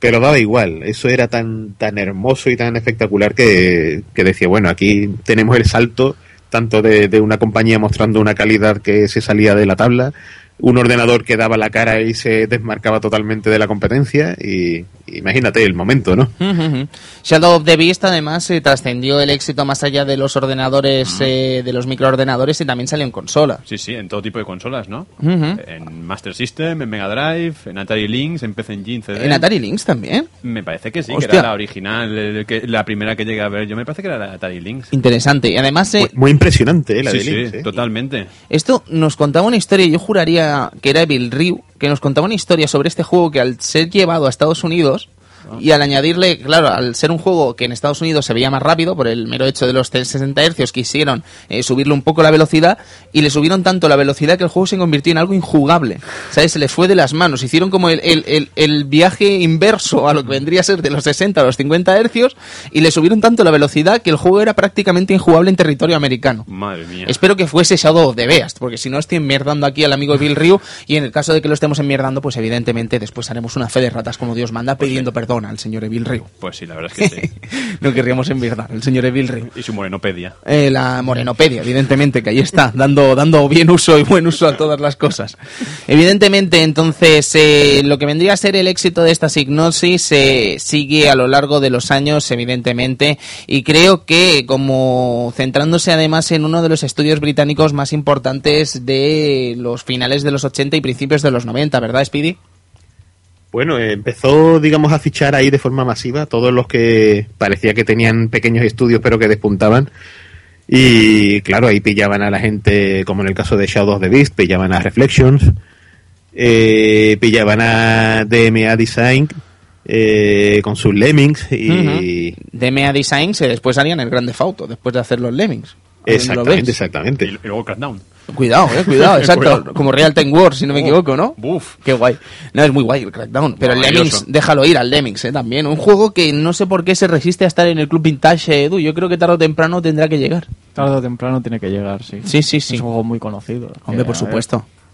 S4: pero daba igual. Eso era tan, tan hermoso y tan espectacular que, que decía, bueno, aquí tenemos el salto tanto de, de una compañía mostrando una calidad que se salía de la tabla, un ordenador que daba la cara y se desmarcaba totalmente de la competencia, y imagínate el momento, ¿no?
S1: Ujú, ujú. Shadow of the Beast además eh, trascendió el éxito más allá de los ordenadores, eh, de los microordenadores y también salió en consola.
S3: Sí, sí, en todo tipo de consolas, ¿no? En Master System, en Mega Drive, en Atari Lynx, en PC Engine, CD.
S1: En Atari Lynx también.
S3: Me parece que sí,
S1: Hostia.
S3: que era la original, el que- la primera que llegué a ver. Yo me parece que era la Atari Lynx.
S1: Interesante. Y además, eh,
S4: Muy, muy impresionante, ¿eh? la
S3: sí,
S4: de
S3: sí,
S4: Lynx, ¿eh?
S3: totalmente.
S1: esto nos contaba una historia, yo juraría que era Evil Ryu, que nos contaba una historia sobre este juego que al ser llevado a Estados Unidos y al añadirle, claro, al ser un juego que en Estados Unidos se veía más rápido por el mero hecho de los 60 Hz, quisieron eh, subirle un poco la velocidad y le subieron tanto la velocidad que el juego se convirtió en algo injugable. ¿Sabes? Se les fue de las manos. Hicieron como el, el- el- el viaje inverso a lo que vendría a ser de los 60 a los 50 Hz y le subieron tanto la velocidad que el juego era prácticamente injugable en territorio americano.
S3: Madre mía.
S1: Espero que fuese Shadow of the Beast, porque si no estoy enmierdando aquí al amigo Bill Ryu y en el caso de que lo estemos enmierdando, pues evidentemente después haremos una fe de ratas como Dios manda pidiendo perdón al señor Evil Ryu.
S3: Pues sí, la verdad es que sí.
S1: no querríamos enmierdar al señor Evil Ryu.
S3: y su morenopedia.
S1: Eh, la morenopedia, evidentemente, que ahí está, dando, dando bien uso y buen uso a todas las cosas. Evidentemente, entonces, eh, lo que vendría a ser el éxito de esta signosis eh, sigue a lo largo de los años, evidentemente, y creo que, como centrándose además en uno de los estudios británicos más importantes de los finales de los 80 y principios de los 90, ¿verdad, Speedy?
S4: Bueno, empezó, digamos, a fichar ahí de forma masiva todos los que parecía que tenían pequeños estudios pero que despuntaban. Y claro, ahí pillaban a la gente, como en el caso de Shadow of the Beast, pillaban a Reflections, eh, pillaban a DMA Design eh, con sus Lemmings y...
S1: DMA Designs eh, después harían el Grande Fauto, después de hacer los Lemmings. ¿Lo
S4: Exactamente, exactamente.
S3: Y, y luego Crackdown.
S1: Cuidado, eh, cuidado, exacto.
S3: Cuidado.
S1: Como Real Time Wars, si no me equivoco, ¿no?
S3: buf.
S1: Qué guay. No, es muy guay el Crackdown. Pero el. Lemmings, déjalo ir al Lemmings, eh, también. Un juego que no sé por qué se resiste a estar en el Club Vintage, eh, Edu. Yo creo que tarde o temprano tendrá que llegar.
S2: Tarde o temprano tiene que llegar, sí.
S1: Sí, sí, sí.
S2: Es un juego muy conocido.
S1: Hombre,
S2: Que,
S1: por
S2: ver,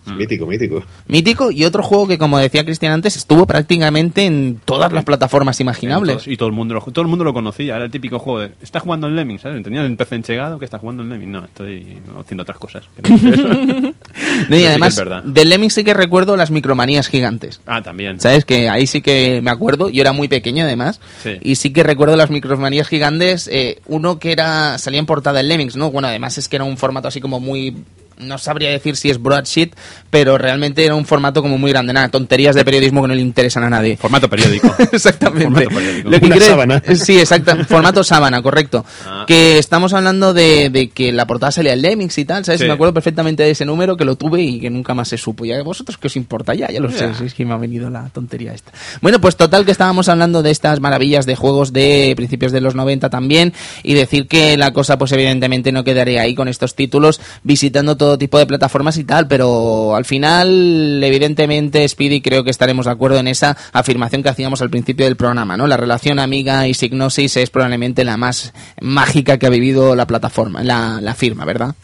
S1: supuesto.
S4: Mítico, mítico.
S1: Mítico y otro juego que, como decía Cristian antes, estuvo prácticamente en todas las plataformas imaginables.
S3: Y todo el mundo lo, todo el mundo lo conocía. Era el típico juego de. Está jugando en Lemmings, ¿sabes? Tenía el PC enchegado que está jugando en Lemmings. No, estoy haciendo otras cosas. no
S1: y
S3: sí
S1: además,
S3: es verdad.
S1: del Lemmings sí que recuerdo las micromanías gigantes.
S3: ah, también.
S1: ¿Sabes? Que ahí sí que me acuerdo. Yo era muy pequeño además.
S3: Sí.
S1: Y sí que recuerdo las micromanías gigantes. eh, uno que era salía en portada en Lemmings, ¿no? Bueno, además es que era un formato así como muy... No sabría decir si es broadsheet, pero realmente era un formato como muy grande. Nada, tonterías de periodismo que no le interesan a nadie.
S3: Formato periódico.
S1: Exactamente.
S3: Formato periódico.
S1: Lo que
S4: Una
S1: quiere-
S4: sábana.
S1: Sí, exacto. Formato sábana, correcto.
S3: Ah.
S1: Que estamos hablando de, de que la portada salía en Lemmings y tal, ¿sabes?
S3: Sí.
S1: Me acuerdo perfectamente de ese número que lo tuve y que nunca más se supo. Ya vosotros qué os importa ya, ya lo sé, es que me ha venido la tontería esta. Bueno, pues total que estábamos hablando de estas maravillas de juegos de principios de los 90 también y decir que la cosa pues evidentemente no quedaría ahí con estos títulos visitando todo tipo de plataformas y tal, pero al final evidentemente Speedy creo que estaremos de acuerdo en esa afirmación que hacíamos al principio del programa, ¿no? La relación Amiga y Signosis es probablemente la más mágica que ha vivido la plataforma, la, la firma, ¿verdad?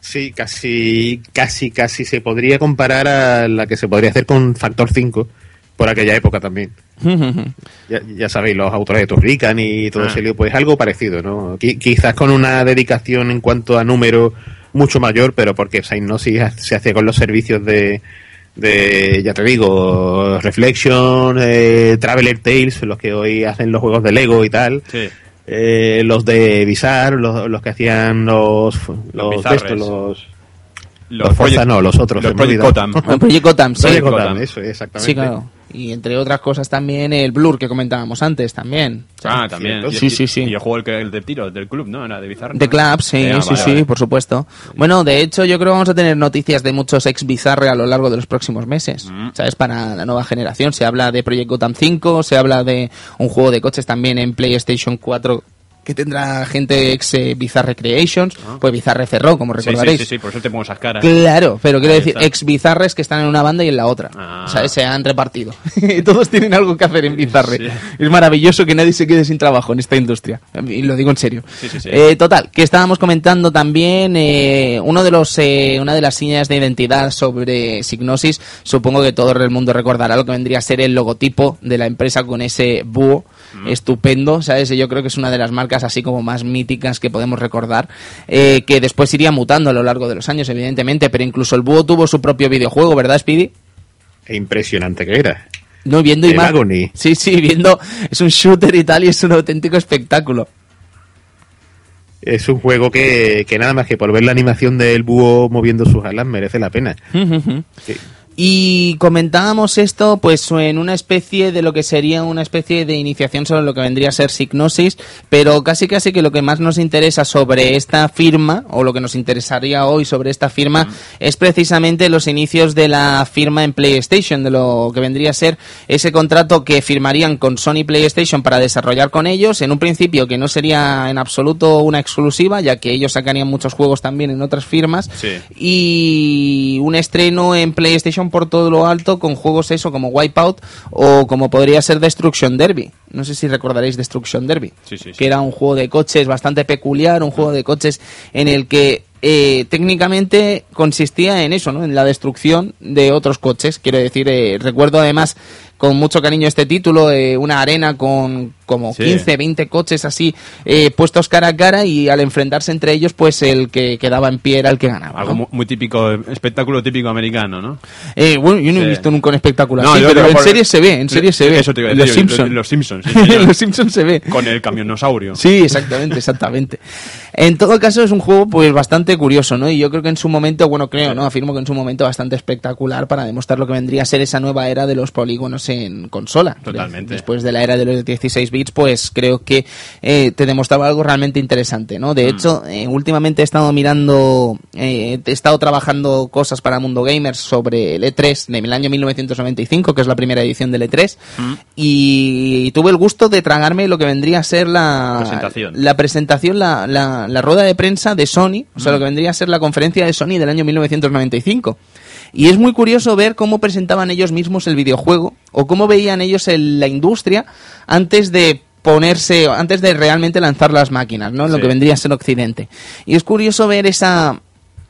S4: Sí, casi, casi, casi se podría comparar a la que se podría hacer con Factor 5 por aquella época también. ya, ya, sabéis, los autores de Turrican y todo
S3: Ah.
S4: ese lío, pues algo parecido, ¿no? Qui- quizás con una dedicación en cuanto a número mucho mayor, pero porque Psygnosis se hacía con los servicios de, de ya te digo, Reflection, eh, Traveler Tales, los que hoy hacen los juegos de Lego y tal.
S3: Sí.
S4: Eh, los de Bizarre, los, los que hacían los los, los,
S3: Los,
S4: Los Forza
S3: Project-
S4: no, los otros,
S3: Los Project. Gotham.
S1: El Project Gotham, sí.
S4: Project
S3: Gotham.
S4: Eso, exactamente.
S1: Sí, claro. Y entre otras cosas también el Blur que comentábamos antes también. Sea,
S3: Ah, también.
S1: Sí, sí, sí.
S3: Y el juego el, el de tiro del club, ¿no? Era de Bizarre.
S1: De Club, sí,
S3: Ah,
S1: sí,
S3: vale,
S1: sí,
S3: vale.
S1: por supuesto. Bueno, de hecho, yo creo que vamos a tener noticias de muchos ex Bizarre a lo largo de los próximos meses.
S3: Mm.
S1: ¿Sabes? Para la nueva generación. Se habla de Project Gotham 5, se habla de un juego de coches también en PlayStation 4 que tendrá gente ex eh, Bizarre Creations. Pues Bizarre cerró, como
S3: Ah. Sí,
S1: recordaréis.
S3: Sí, sí, sí, por eso te pongo esas caras.
S1: Claro, pero quiero
S3: Ahí
S1: decir,
S3: está.
S1: ex bizarres que están en una banda y en la otra.
S3: Ah.
S1: ¿Sabes? Se han repartido. Todos tienen algo que hacer en bizarre.
S3: Sí.
S1: Es maravilloso que nadie se quede sin trabajo en esta industria. Y lo digo en serio.
S3: Sí, sí, sí.
S1: Eh, total, que estábamos comentando también eh, uno de los, eh, una de las señas de identidad sobre Signosis. Supongo que todo el mundo recordará lo que vendría a ser el logotipo de la empresa con ese búho
S3: Mm.
S1: estupendo, ¿sabes? Yo creo que es una de las marcas así como más míticas que podemos recordar, eh, que después iría mutando a lo largo de los años, evidentemente, pero incluso el búho tuvo su propio videojuego, ¿verdad, Speedy?
S4: E impresionante que era.
S1: No, viendo
S4: Agony.
S1: Sí, sí, viendo, es un shooter y tal, y es un auténtico espectáculo.
S4: Es un juego que, que nada más que por ver la animación del búho moviendo sus alas merece la pena. Sí.
S1: Y comentábamos esto pues en una especie de lo que sería una especie de iniciación sobre lo que vendría a ser Signosis, pero casi casi que lo que más nos interesa sobre esta firma, o lo que nos interesaría hoy sobre esta firma, es precisamente los inicios de la firma en PlayStation, de lo que vendría a ser ese contrato que firmarían con Sony PlayStation para desarrollar con ellos, en un principio que no sería en absoluto una exclusiva, ya que ellos sacarían muchos juegos también en otras firmas,
S3: Sí.
S1: y un estreno en PlayStation por todo lo alto con juegos eso como Wipeout o como podría ser Destruction Derby. No sé si recordaréis Destruction Derby,
S3: Sí, sí, sí.
S1: que era un juego de coches bastante peculiar, un juego de coches en el que eh, técnicamente consistía en eso, ¿no? En la destrucción de otros coches. Quiero decir, eh, recuerdo además con mucho cariño este título, eh, una arena con como
S3: Sí.
S1: 15, 20 coches así eh, puestos cara a cara y al enfrentarse entre ellos, pues el que quedaba en pie era el que ganaba.
S3: Algo muy típico, espectáculo típico americano, ¿no?
S1: Eh, bueno, yo no he visto nunca un espectáculo
S3: No,
S1: así, pero en serie se ve, en serie se ve.
S3: Eso te
S1: Los Simpsons.
S3: Los Simpsons, sí,
S1: Los Simpsons se ve.
S3: Con el camionosaurio.
S1: Sí, exactamente, exactamente. En todo caso es un juego pues bastante curioso, ¿no? Y yo creo que en su momento, bueno, creo, ¿no? Afirmo que en su momento bastante espectacular para demostrar lo que vendría a ser esa nueva era de los polígonos en consola.
S3: Totalmente.
S1: Después de la era de los 16 bits, pues creo que eh, te demostraba algo realmente interesante, ¿no?
S3: Mm.
S1: De hecho, eh, últimamente he estado mirando, eh, he estado trabajando cosas para Mundo Gamers sobre el E3 del año 1995, que es la primera edición del E3,
S3: Mm.
S1: y tuve el gusto de tragarme lo que vendría a ser la
S3: Presentación.
S1: la presentación, la, la, la rueda de prensa de Sony, o sea,
S3: Mm.
S1: lo que vendría a ser la conferencia de Sony del año 1995. Y es muy curioso ver cómo presentaban ellos mismos el videojuego o cómo veían ellos el- la industria antes de ponerse, antes de realmente lanzar las máquinas, ¿no? Lo
S3: Sí.
S1: que vendría a ser Occidente. Y es curioso ver esa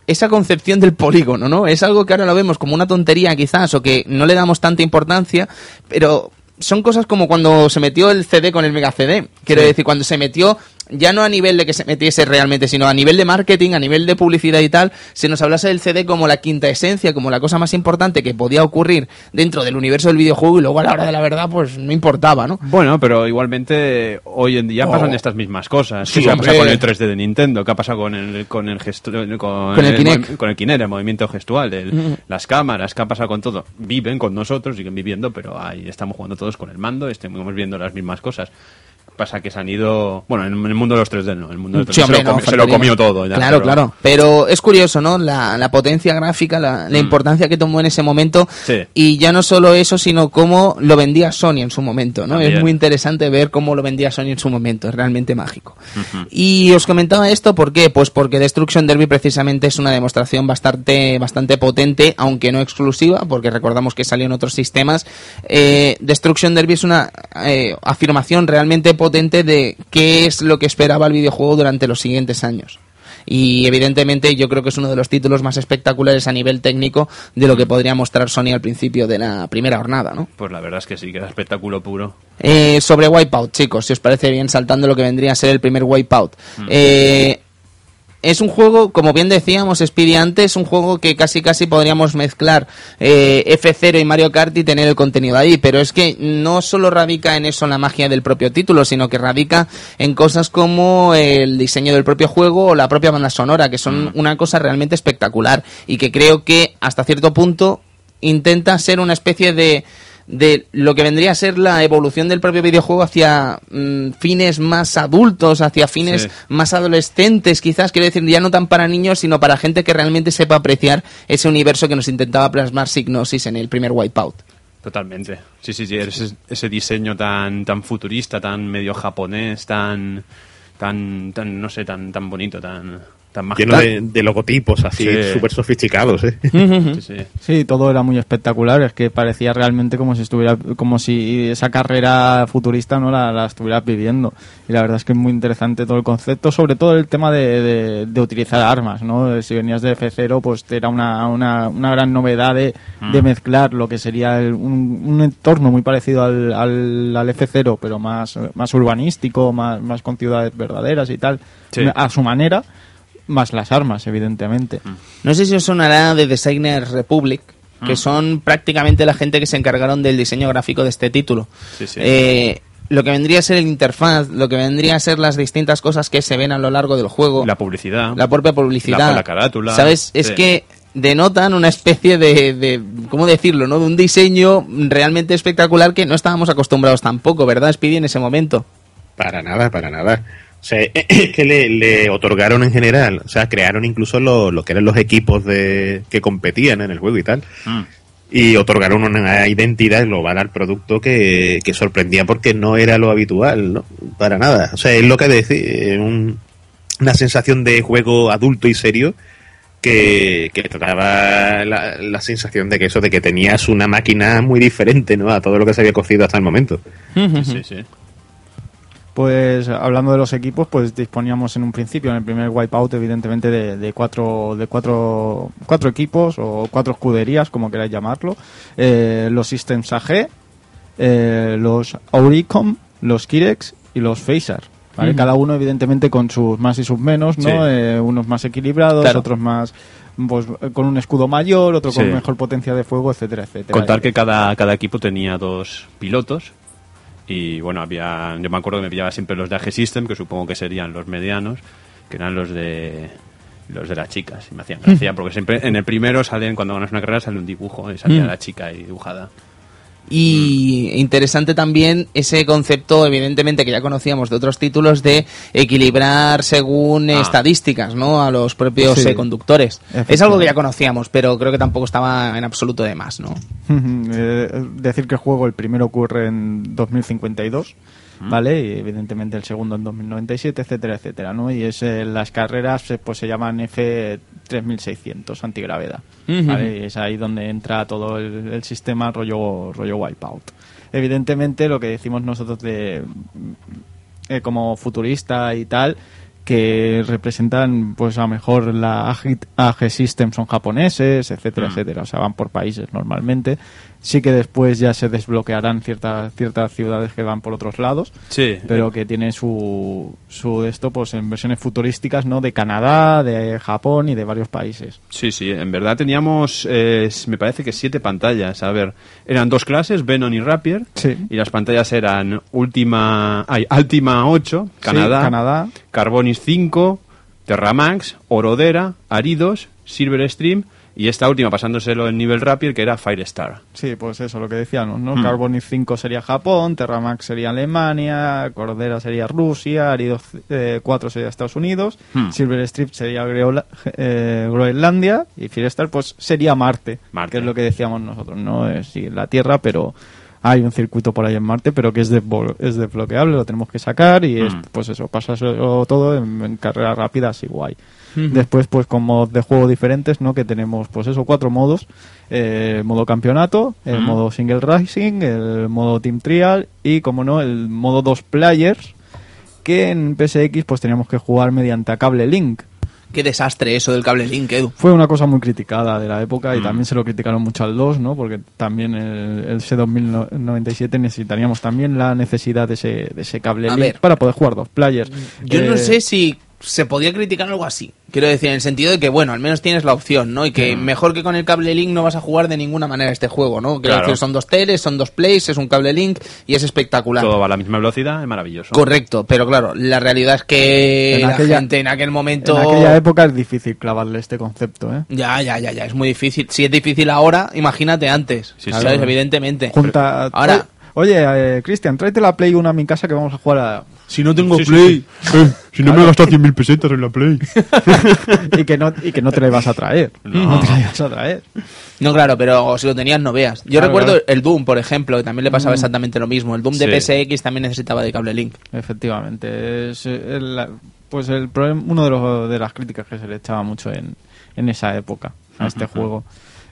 S1: esa concepción del polígono, ¿no? Es algo que ahora lo vemos como una tontería quizás o que no le damos tanta importancia, pero son cosas como cuando se metió el CD con el Mega CD. Quiero
S3: Sí.
S1: decir, cuando se metió, ya no a nivel de que se metiese realmente, sino a nivel de marketing, a nivel de publicidad y tal, se nos hablase del CD como la quinta esencia, como la cosa más importante que podía ocurrir dentro del universo del videojuego y luego a la hora de la verdad, pues no importaba, ¿no?
S3: Bueno, pero igualmente hoy en día
S1: Oh.
S3: pasan estas mismas cosas.
S1: Sí,
S3: ¿Qué ha pasado con el 3D de Nintendo? ¿Qué ha pasado con el con el gesto, con,
S1: Con el
S3: movi- con el Kinect, el movimiento gestual, el-
S1: Mm.
S3: las cámaras? ¿Qué ha pasado con todo? Viven con nosotros, siguen viviendo, pero ahí estamos jugando todos con el mando, estamos viendo las mismas cosas. Pasa que se han ido, bueno, en el mundo de los 3D no, en el mundo de los 3D
S1: Sí, hombre,
S3: se, lo
S1: no,
S3: comió, se lo comió todo. ya,
S1: claro,
S3: pero-
S1: claro. Pero es curioso, ¿no? La, la potencia gráfica, la, la
S3: Mm.
S1: importancia que tomó en ese momento.
S3: Sí.
S1: Y ya no solo eso, sino cómo lo vendía Sony en su momento, ¿no?
S3: También.
S1: Es muy interesante ver cómo lo vendía Sony en su momento. Es realmente mágico. Y os comentaba esto, ¿por qué? Pues porque Destruction Derby precisamente es una demostración bastante, bastante potente, aunque no exclusiva, porque recordamos que salió en otros sistemas. Eh, Destruction Derby es una eh, afirmación realmente potente de qué es lo que esperaba el videojuego durante los siguientes años. y evidentemente yo creo que es uno de los títulos más espectaculares a nivel técnico de lo que podría mostrar Sony al principio de la primera jornada, ¿no?
S3: Pues la verdad es que sí, que era espectáculo puro.
S1: Eh, sobre Wipeout, chicos, si os parece bien, saltando lo que vendría a ser el primer Wipeout. Eh, es un juego, como bien decíamos, Speedy antes, un juego que casi casi podríamos mezclar eh, F0 y Mario Kart y tener el contenido ahí, pero es que no solo radica en eso la magia del propio título, sino que radica en cosas como el diseño del propio juego o la propia banda sonora, que son una cosa realmente espectacular y que creo que hasta cierto punto intenta ser una especie de de lo que vendría a ser la evolución del propio videojuego hacia mm, fines más adultos, hacia fines
S3: Sí.
S1: más adolescentes, quizás, quiero decir, ya no tan para niños, sino para gente que realmente sepa apreciar ese universo que nos intentaba plasmar Signosis en el primer Wipeout.
S3: Totalmente. Sí, sí, sí. Ese, ese diseño tan, tan futurista, tan medio japonés, tan, tan, tan, no sé, tan, tan bonito, tan, tan.
S4: Lleno de, de logotipos así,
S3: Sí.
S4: súper sofisticados, ¿eh?
S3: Sí, sí.
S2: Sí, todo era muy espectacular, es que parecía realmente como si estuviera, como si esa carrera futurista no la, la estuvieras viviendo. Y la verdad es que es muy interesante todo el concepto, sobre todo el tema de, de- de utilizar armas, ¿no? Si venías de F0, pues era una, una, una gran novedad de, de mezclar lo que sería el- un, un entorno muy parecido al, al, al F0, pero más, más urbanístico, más, más con ciudades verdaderas y tal,
S3: Sí.
S2: a su manera, más las armas, evidentemente.
S1: No sé si os sonará de Designers Republic, que son prácticamente la gente que se encargaron del diseño gráfico de este título.
S3: Sí, sí.
S1: Eh, lo que vendría a ser el interfaz, lo que vendría a ser las distintas cosas que se ven a lo largo del juego.
S3: La publicidad.
S1: la propia publicidad.
S3: La- la carátula,
S1: ¿Sabes? Es
S3: sí.
S1: que denotan una especie de, de, ¿cómo decirlo? ¿no? De un diseño realmente espectacular que no estábamos acostumbrados tampoco, ¿verdad, Speedy, en ese momento?
S4: Para nada, para nada. O sea, es que le, le otorgaron en general, o sea, crearon incluso lo, lo que eran los equipos de que competían en el juego y tal.
S3: Mm.
S4: Y otorgaron una identidad global al producto que, que sorprendía porque no era lo habitual, ¿no? Para nada. O sea, es lo que decía, un- una sensación de juego adulto y serio que, que te daba la, la sensación de que eso, de que tenías una máquina muy diferente, ¿no? A todo lo que se había cocido hasta el momento.
S3: Sí, sí.
S2: Pues hablando de los equipos, pues disponíamos en un principio, en el primer Wipeout, evidentemente, de, de cuatro, de cuatro, cuatro equipos o cuatro escuderías, como queráis llamarlo. Eh, los Systems AG, eh, los Auricom, los Kirex y los Phaser. ¿vale? Cada uno, evidentemente, con sus más y sus menos, ¿no?
S3: Sí.
S2: Eh, unos más equilibrados,
S1: Claro.
S2: otros más pues, con un escudo mayor, otro con
S3: Sí.
S2: mejor potencia de fuego, etcétera, etcétera.
S3: Contar que cada, cada equipo tenía dos pilotos. Y bueno, había. Yo me acuerdo que me pillaba siempre los de AG System, que supongo que serían los medianos, que eran los de. Los de las chicas, y me hacían gracia, porque siempre en el primero salen, cuando ganas una carrera, sale un dibujo, y salía
S1: Mm.
S3: la chica ahí dibujada.
S1: Y interesante también ese concepto, evidentemente, que ya conocíamos de otros títulos, de equilibrar según
S3: Ah.
S1: estadísticas, ¿no? A los propios
S2: Sí.
S1: eh, conductores. Es algo que ya conocíamos, pero creo que tampoco estaba en absoluto de más, ¿no?
S2: Eh, decir que el juego, el primero ocurre en 2052, ¿vale? Y evidentemente el segundo en 2097, etcétera, etcétera, ¿no? Y es, eh, las carreras eh, pues se llaman F3600, antigravedad. ¿vale? Y es ahí donde entra todo el, el sistema rollo, rollo Wipeout. Evidentemente lo que decimos nosotros de eh, como futurista y tal que representan pues a lo mejor la AG, AG System son japoneses, etcétera, etcétera, o sea, van por países normalmente. Sí que después ya se desbloquearán ciertas ciertas ciudades que van por otros lados,
S3: Sí,
S2: pero que tiene su su esto pues en versiones futurísticas, ¿no? De Canadá, de Japón y de varios países.
S3: Sí, sí, en verdad teníamos, eh, me parece que siete pantallas. A ver, eran dos clases, Venom y Rapier.
S2: Sí.
S3: Y las pantallas eran Última, ay, Altima 8, Canadá,
S2: Sí, Canadá.
S3: Carbonis 5, Terramax, Orodera, Aridos, Silver Stream y esta última pasándoselo en nivel Rapier que era Firestar.
S2: Sí, pues eso, lo que decíamos. ¿no? Carbonis 5 sería Japón, Terramax sería Alemania, Cordera sería Rusia, Arido 4 sería Estados Unidos,
S3: Hmm.
S2: Silver Strip sería Greola- eh, Groenlandia y Firestar pues sería Marte,
S3: Marte.
S2: que es lo que decíamos nosotros, ¿no? Es sí, la Tierra, pero hay un circuito por ahí en Marte, pero que es, es desbloqueable, lo tenemos que sacar y es,
S3: Hmm.
S2: pues eso, pasa todo en, en carreras rápidas y guay. Después, pues con modos de juego diferentes, ¿no? Que tenemos, pues eso, cuatro modos. Eh, modo campeonato, el modo single racing, el modo team trial y, como no, el modo dos players, que en PSX pues teníamos que jugar mediante a cable link.
S1: Qué desastre eso del cable Link, Edu.
S2: Fue una cosa muy criticada de la época y también se lo criticaron mucho al 2, ¿no? Porque también el, el C2097 necesitaríamos también la necesidad de ese, de ese cable
S1: A
S2: link
S1: ver.
S2: para poder jugar dos players.
S1: Yo no
S2: Eh,
S1: sé si se podía criticar algo así. Quiero decir, en el sentido de que, bueno, al menos tienes la opción, ¿no? Y que mejor que con el cable Link no vas a jugar de ninguna manera este juego, ¿no? Quiero
S3: Claro.
S1: decir, son dos teles, son dos plays, es un cable Link y es espectacular.
S3: Todo va a la misma velocidad, es maravilloso.
S1: Correcto, pero claro, la realidad es que
S2: En
S1: la
S2: aquella-
S1: gente en aquel momento...
S2: En aquella época es difícil clavarle este concepto, ¿eh?
S1: Ya, ya, ya, ya, es muy difícil. Si es difícil ahora, imagínate antes,
S3: Sí,
S1: ¿sabes?
S2: sí.
S1: Evidentemente.
S2: Junta...
S1: Ahora-
S2: Oye, eh, Cristian, tráete la Play 1 a mi casa que vamos a jugar a...
S1: Si no tengo
S3: Sí, sí, sí. Eh, si no me he gastado 100.000 pesetas en la Play.
S2: y, que no, y que no te la ibas a traer. No, te la ibas a traer.
S1: No, claro, pero si lo tenías no veas. Yo
S2: Claro,
S1: recuerdo
S2: claro.
S1: el Doom, por ejemplo, que también le pasaba
S2: Mm.
S1: exactamente lo mismo. El Doom de
S3: Sí.
S1: PSX también necesitaba de cable Link.
S2: Efectivamente. Es eh, el- pues el problema, uno de, los, de las críticas que se le echaba mucho en, en esa época a este juego.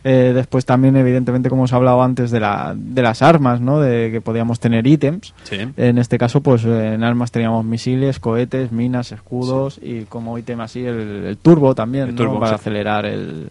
S2: Eh, después también, evidentemente, como os he hablado antes, de, la, de las armas, ¿no? De que podíamos tener ítems.
S3: Sí.
S2: En este caso, pues eh, en armas teníamos misiles, cohetes, minas, escudos y como ítem así el, el turbo también,
S3: El
S2: ¿no?
S3: turbo,
S2: Para
S3: sí.
S2: acelerar el,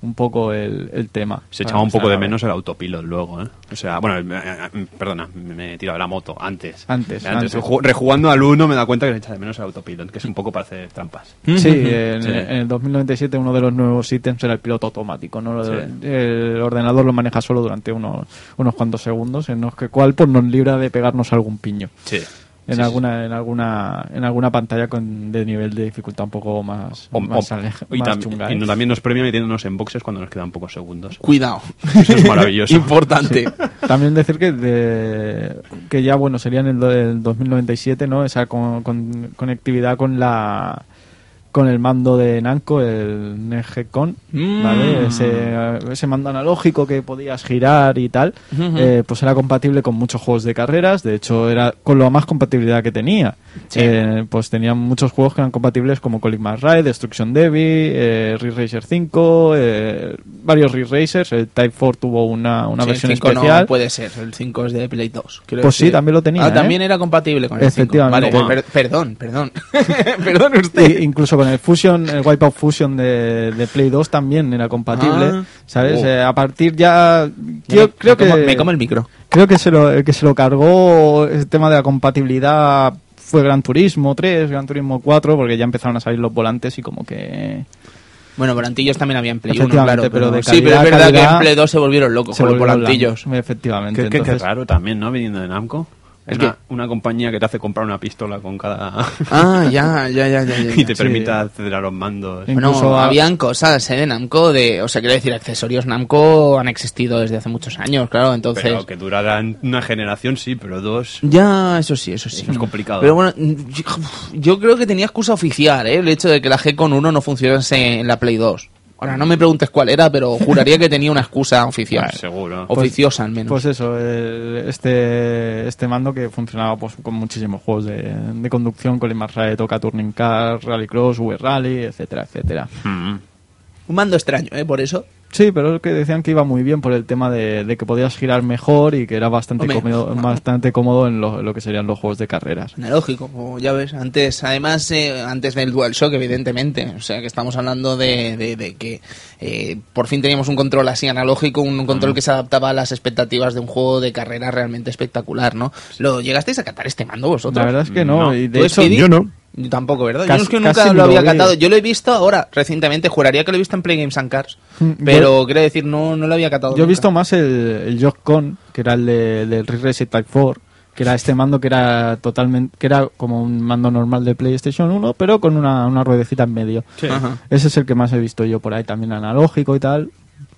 S2: un poco el, el tema.
S3: Se
S2: Para
S3: echaba un poco de menos el autopilot luego, ¿eh? O sea, bueno, eh, eh, perdona, me he tirado de la moto antes.
S2: Antes,
S3: Antes,
S2: antes.
S3: Ju- Rejugando al 1 me da cuenta que se echa de menos el autopilot, que es un poco para hacer trampas.
S2: Sí, en,
S3: Sí.
S2: en el 2097 uno de los nuevos ítems era el piloto automático. ¿no? Lo de-
S3: Sí.
S2: El ordenador lo maneja solo durante unos, unos cuantos segundos, en los que cual pues, nos libra de pegarnos algún piño.
S3: Sí.
S2: En
S3: Sí,
S2: alguna en alguna en alguna pantalla con de nivel de dificultad un poco más,
S3: O-
S2: más,
S3: o- y,
S2: más
S3: tam-
S2: chunga,
S3: y
S2: ¿eh?
S3: también nos premia metiéndonos en boxes cuando nos quedan pocos segundos.
S1: Cuidado.
S3: Eso es maravilloso.
S1: Importante.
S2: También decir que de- que ya bueno sería en el, el 2097, ¿no? Esa con- con- conectividad con la con el mando de Namco, el NGCon,
S1: Mm.
S2: ¿vale? Ese, ese mando analógico que podías girar y tal, eh, pues era compatible con muchos juegos de carreras, de hecho era con lo más compatibilidad que tenía.
S1: Sí.
S2: Eh, pues tenían muchos juegos que eran compatibles como Mass Ride, Destruction Derby, eh, Racer 5, eh, varios Ridge Racers, el Type 4 tuvo una, una
S1: Sí, el
S2: versión
S1: 5
S2: especial.
S1: no puede ser, el 5 es de Play 2. quiero
S2: Pues sí,
S1: decir.
S2: también lo tenía,
S1: Ah,
S2: ¿eh?
S1: también era compatible con el 5.
S2: Efectivamente.
S1: Vale, per- perdón, perdón. perdón usted.
S2: Y incluso con el Fusion, el Wipeout Fusion de, de Play 2 también era compatible,
S1: Ah.
S2: ¿sabes?
S1: Oh.
S2: Eh, a partir ya yo
S1: me-
S2: creo
S1: me como-
S2: que
S1: me como el micro.
S2: creo que se lo el que se lo cargó el tema de la compatibilidad fue Gran Turismo 3, Gran Turismo 4, porque ya empezaron a salir los volantes y como que
S1: Bueno, volantillos también había en Play 1,
S2: Efectivamente,
S1: claro.
S2: pero de
S1: sí, pero es
S2: calidad,
S1: verdad que
S2: calidad,
S1: en Play 2 se volvieron locos
S2: se
S1: con los
S2: volvieron
S1: volantillos.
S2: blancos. Efectivamente.
S3: Qué, qué- qué
S2: entonces-
S3: raro también, ¿no? Viniendo de Namco.
S1: ¿El
S3: una,
S1: qué?
S3: una compañía que te hace comprar una pistola con cada...
S1: Ah, ya, ya, ya, ya. ya,
S3: y te
S1: ya.
S3: permite acceder a los mandos.
S2: Sí.
S1: Bueno,
S2: Incluso a-
S1: habían cosas ¿eh? de Namco, de, o sea, quiero decir, accesorios Namco han existido desde hace muchos años, claro, entonces...
S3: Pero que duraran una generación, sí, pero dos...
S1: Ya, eso sí, eso sí.
S3: Eso es complicado.
S1: Pero bueno, yo, yo creo que tenía excusa oficial, ¿eh? El hecho de que la G con 1 no funcionase en la Play 2. Ahora, no me preguntes cuál era, pero juraría que tenía una excusa oficial.
S3: Seguro.
S1: Oficiosa, al menos.
S2: Pues eso, el- este, este mando que funcionaba pues, con muchísimos juegos de, de conducción, con Ride, Toca Turning Car, Rallycross, V Rally, etcétera, etcétera.
S3: Mm.
S1: Un mando extraño, ¿eh? Por eso.
S2: Sí, pero es que decían que iba muy bien por el tema de, de que podías girar mejor y que era bastante
S1: Hombre,
S2: cómodo,
S1: no.
S2: bastante cómodo en lo, lo que serían los juegos de carreras.
S1: Analógico, como ya ves. Antes, además, eh, antes del DualShock, evidentemente. O sea, que estamos hablando de, de- de que eh, por fin teníamos un control así analógico, un, control que se adaptaba a las expectativas de un juego de carrera realmente espectacular, ¿no? ¿Lo llegasteis a catar este mando vosotros?
S2: La verdad es que no,
S3: No.
S2: y de
S1: ¿Tú,
S2: hecho...
S4: Yo no.
S1: Yo tampoco, ¿verdad?
S2: Casi-
S1: yo es que nunca lo había catado. Yo lo he visto ahora, recientemente. Juraría que lo he visto en Play Games and Cars. Pero quiero decir, no, no lo había catado.
S2: Yo he visto más el, el Joy-Con, que era el de, del Racer Type 4, que era este mando que era totalmente, que era como un mando normal de PlayStation 1, pero con una, una ruedecita en medio. Ese es el que más he visto yo por ahí, también analógico y tal,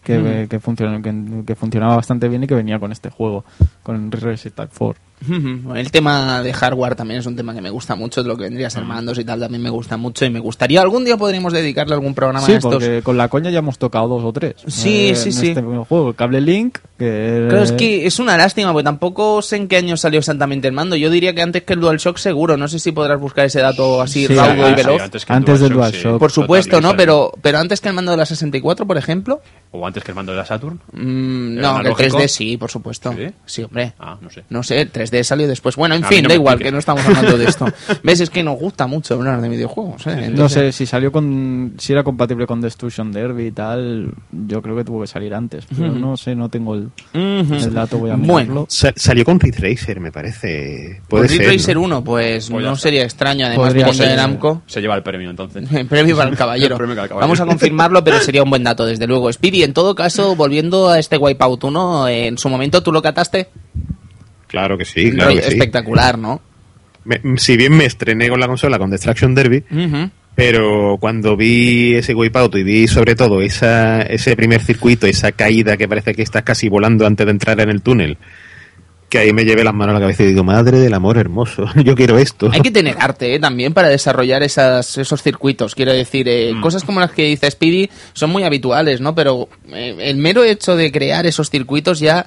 S2: que,
S1: Mm.
S2: que, funciona, que, que funcionaba bastante bien y que venía con este juego, con Racer Type 4.
S1: El tema de hardware también es un tema que me gusta mucho, de lo que vendría a ser mandos y tal, también me gusta mucho y me gustaría algún día podríamos dedicarle algún programa
S2: Sí,
S1: a estos.
S2: porque con la coña ya hemos tocado dos o tres.
S1: Sí, sí,
S2: en
S1: sí.
S2: Este juego, el cable Link, que...
S1: Claro, es que es una lástima, porque tampoco sé en qué año salió exactamente el mando. Yo diría que antes que el DualShock seguro. No sé si podrás buscar ese dato así
S2: Sí,
S1: raudo
S2: ah,
S1: y
S2: sí,
S1: veloz.
S3: que el
S2: Antes del
S3: DualShock, sí.
S2: DualShock.
S1: Por supuesto,
S3: Total,
S1: ¿no?
S3: que
S1: Pero, pero antes que el mando de la 64, por ejemplo.
S3: O antes que el mando de la Saturn.
S1: Mm,
S3: ¿Era
S1: no, que el
S3: analógico?
S1: 3D sí, por supuesto.
S3: ¿Sí?
S1: Sí, hombre.
S3: Ah, no sé.
S1: No sé, el 3D 3D salió después. Bueno, en
S3: A
S1: fin,
S3: no
S1: da igual,
S3: expliques.
S1: que no estamos hablando de esto. ¿Ves? Es que nos gusta mucho hablar de videojuegos. ¿eh?
S2: No
S1: Entonces-
S2: sé si salió con. Si era compatible con Destruction Derby y tal. Yo creo que tuvo que salir antes. Pero no sé, no tengo el,
S1: Ujú.
S2: el dato. Voy a
S1: Bueno.
S2: mirarlo.
S4: Sa- salió con Ridge Racer, me parece. Puede
S1: Con
S4: ser.
S1: Ridge Racer
S4: ¿no?
S1: 1, pues
S3: Pues
S1: no
S3: está.
S1: sería extraño, además de
S2: ser.
S1: Namco.
S3: Se lleva el premio entonces.
S1: Premio para el caballero.
S3: Premio para el caballero.
S1: Vamos a confirmarlo, pero sería un buen dato, desde luego. Speedy, en todo caso, volviendo a este Wipeout 1, en su momento tú lo cataste.
S4: Claro que sí, claro que sí.
S1: Espectacular, ¿no?
S4: Me- si bien me estrené con la consola con Destruction Derby, pero cuando vi ese wipeout y vi sobre todo esa, ese primer circuito, esa caída que parece que estás casi volando antes de entrar en el túnel, que ahí me llevé las manos a la cabeza y digo, madre del amor hermoso, yo quiero esto.
S1: Hay que tener arte ¿eh? también para desarrollar esas, esos circuitos. Quiero decir, eh,
S3: Mm.
S1: cosas como las que dice Speedy son muy habituales, ¿no? Pero eh, el mero hecho de crear esos circuitos ya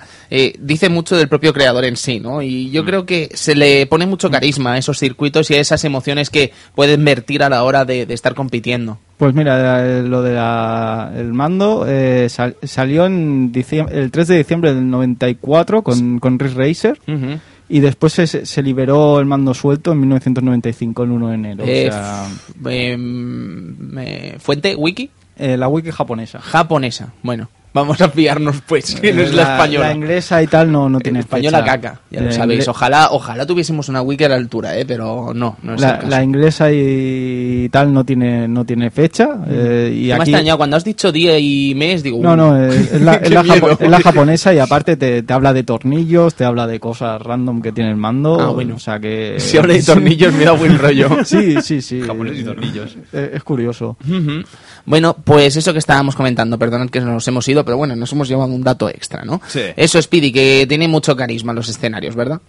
S1: dice mucho del propio creador en sí, ¿no? Y
S3: Mm.
S1: yo creo que se le pone mucho carisma a esos circuitos y a esas emociones que pueden vertir a la hora de, de estar compitiendo.
S2: Pues mira, eh, lo del mando eh, sal- salió en el 3 de diciembre del 94 con, con Ridge Racer y después se, se liberó el mando suelto en 1995, el 1 de enero.
S1: Eh,
S2: o sea,
S1: eh, fuente, wiki,
S2: eh, la wiki japonesa.
S1: japonesa. Bueno, vamos a fiarnos pues, que no es la, española.
S2: La inglesa y tal no, no tiene
S1: española
S2: fecha.
S1: caca, ya lo
S2: La
S1: sabéis.
S2: ingle-
S1: Ojalá, ojalá tuviésemos una wiki a la altura, ¿eh? pero no, no es el
S2: La,
S1: caso.
S2: la inglesa y tal no tiene no tiene fecha eh, y
S1: Mm. Me ha
S2: aquí
S1: extrañado, cuando has dicho día y mes, digo...
S2: no
S1: "Uh,
S2: no eh, es la, es la
S1: miedo".
S2: japo- es la japonesa y aparte te, te habla de tornillos te habla de cosas random que tiene el mando
S1: Ah, bueno.
S2: o sea que
S1: Si habla de tornillos me da buen rollo.
S2: sí sí sí
S3: Japoneses y tornillos.
S2: Eh, es curioso
S1: Ujú. Bueno, pues eso que estábamos comentando, perdonad que nos hemos ido, pero bueno, nos hemos llevado un dato extra, ¿no?
S3: Sí.
S1: Eso, Speedy, que tiene mucho carisma en los escenarios, ¿verdad?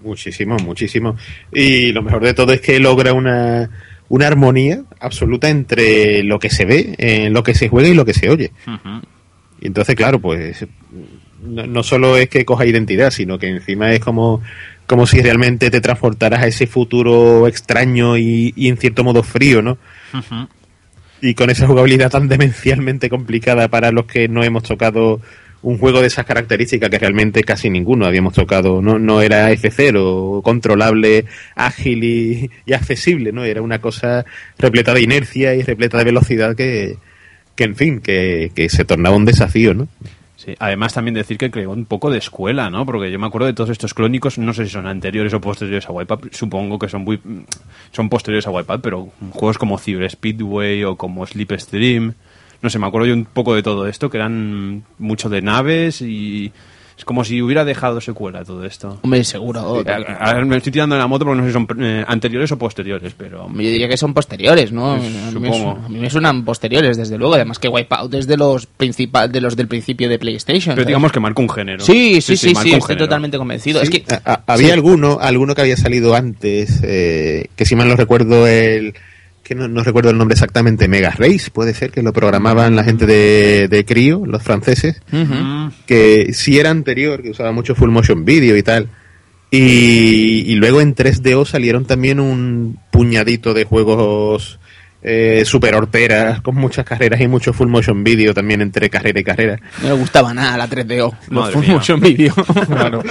S4: Muchísimo, muchísimo. Y lo mejor de todo es que logra una, una armonía absoluta entre lo que se ve, eh, lo que se juega y lo que se oye. Y entonces, claro, pues no, no solo es que coja identidad, sino que encima es como, como si realmente te transportaras a ese futuro extraño y, y en cierto modo frío, ¿no? Y con esa jugabilidad tan demencialmente complicada para los que no hemos tocado un juego de esas características que realmente casi ninguno habíamos tocado. No, no era F0, controlable, ágil y, accesible, ¿no? Era una cosa repleta de inercia y repleta de velocidad que, que en fin, que, que se tornaba un desafío, ¿no?
S3: Sí, además también decir que creó un poco de escuela, ¿no? Porque yo me acuerdo de todos estos clónicos, no sé si son anteriores o posteriores a Wipeout, supongo que son muy, son posteriores a Wipeout, pero juegos como Cyber Speedway o como Slipstream, no sé, me acuerdo yo un poco de todo esto, que eran mucho de naves y es como si hubiera dejado secuela todo esto.
S1: Hombre, seguro.
S3: Sí, a- a- me estoy tirando en la moto porque no sé si son eh, anteriores o posteriores, pero...
S1: Yo diría que son posteriores, ¿no?
S3: Pues,
S1: a, mí me
S3: supongo.
S1: su- a mí me suenan posteriores, desde luego. Además que Wipeout es de los principal, de los del principio de PlayStation.
S3: Pero
S1: ¿sabes?
S3: digamos que marca un género.
S1: Sí, sí, sí, sí, estoy totalmente convencido. Es que
S4: A- a- había
S1: sí.
S4: alguno, alguno que había salido antes, eh, que si mal no recuerdo el que no, no recuerdo el nombre exactamente, Mega Race, puede ser que lo programaban la gente de, de Crio, los franceses, que sí era anterior, que usaba mucho full motion video y tal. Y, y luego en 3DO salieron también un puñadito de juegos eh, super horteras, con muchas carreras y mucho full motion video también entre carrera y carrera.
S1: no me gustaba nada la 3DO. Los full
S3: mía.
S1: motion video.
S2: claro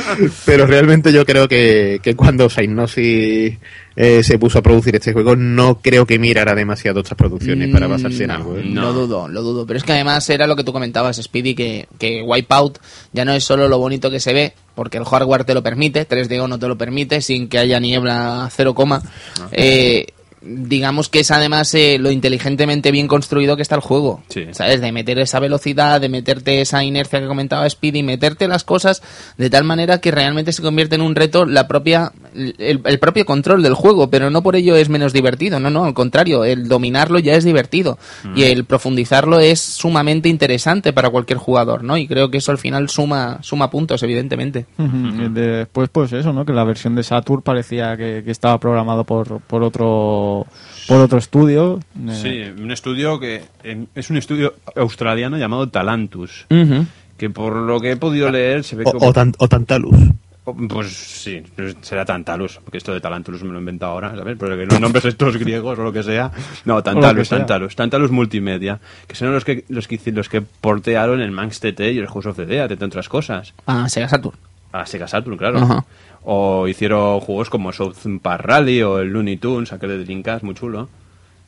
S4: Pero realmente yo creo que, que cuando Psygnosis eh, se puso a producir este juego, no creo que mirara demasiado otras producciones para basarse en
S1: Mm,
S4: algo. ¿eh?
S1: No. Lo dudo, lo dudo. Pero es que además era lo que tú comentabas, Speedy, que, que Wipeout ya no es solo lo bonito que se ve, porque el hardware te lo permite, 3DO no te lo permite, sin que haya niebla 0, eh, digamos que es además eh, lo inteligentemente bien construido que está el juego.
S3: Sí.
S1: ¿Sabes? De meter esa velocidad, de meterte esa inercia que comentaba Speedy, meterte las cosas de tal manera que realmente se convierte en un reto la propia el, el propio control del juego, pero no por ello es menos divertido, no, no, al contrario, el dominarlo ya es divertido y el profundizarlo es sumamente interesante para cualquier jugador, ¿no? Y creo que eso al final suma suma puntos, evidentemente.
S2: Después, pues eso, ¿no? Que la versión de Saturn parecía que, que estaba programado por, por otro por otro estudio. Eh,
S3: Sí, un estudio que es un estudio australiano llamado Talantus, que por lo que he podido leer se ve
S4: O,
S3: como...
S4: o, tan- o Tantalus.
S3: Pues sí, será Tantalus, porque esto de Talantus me lo he inventado ahora, ¿sabes? Pero que los nombres estos griegos o lo que sea. No, Tantalus,
S2: sea.
S3: Tantalus, Tantalus Multimedia, que son los que los que los que portearon el Manx TT y el House of the Dead, entre otras cosas.
S1: Ah, Sega Saturn.
S3: a Sega Saturn, claro.
S1: Ajá.
S3: O hicieron juegos como South Park Rally o el Looney Tunes, aquel de Dreamcast, muy chulo.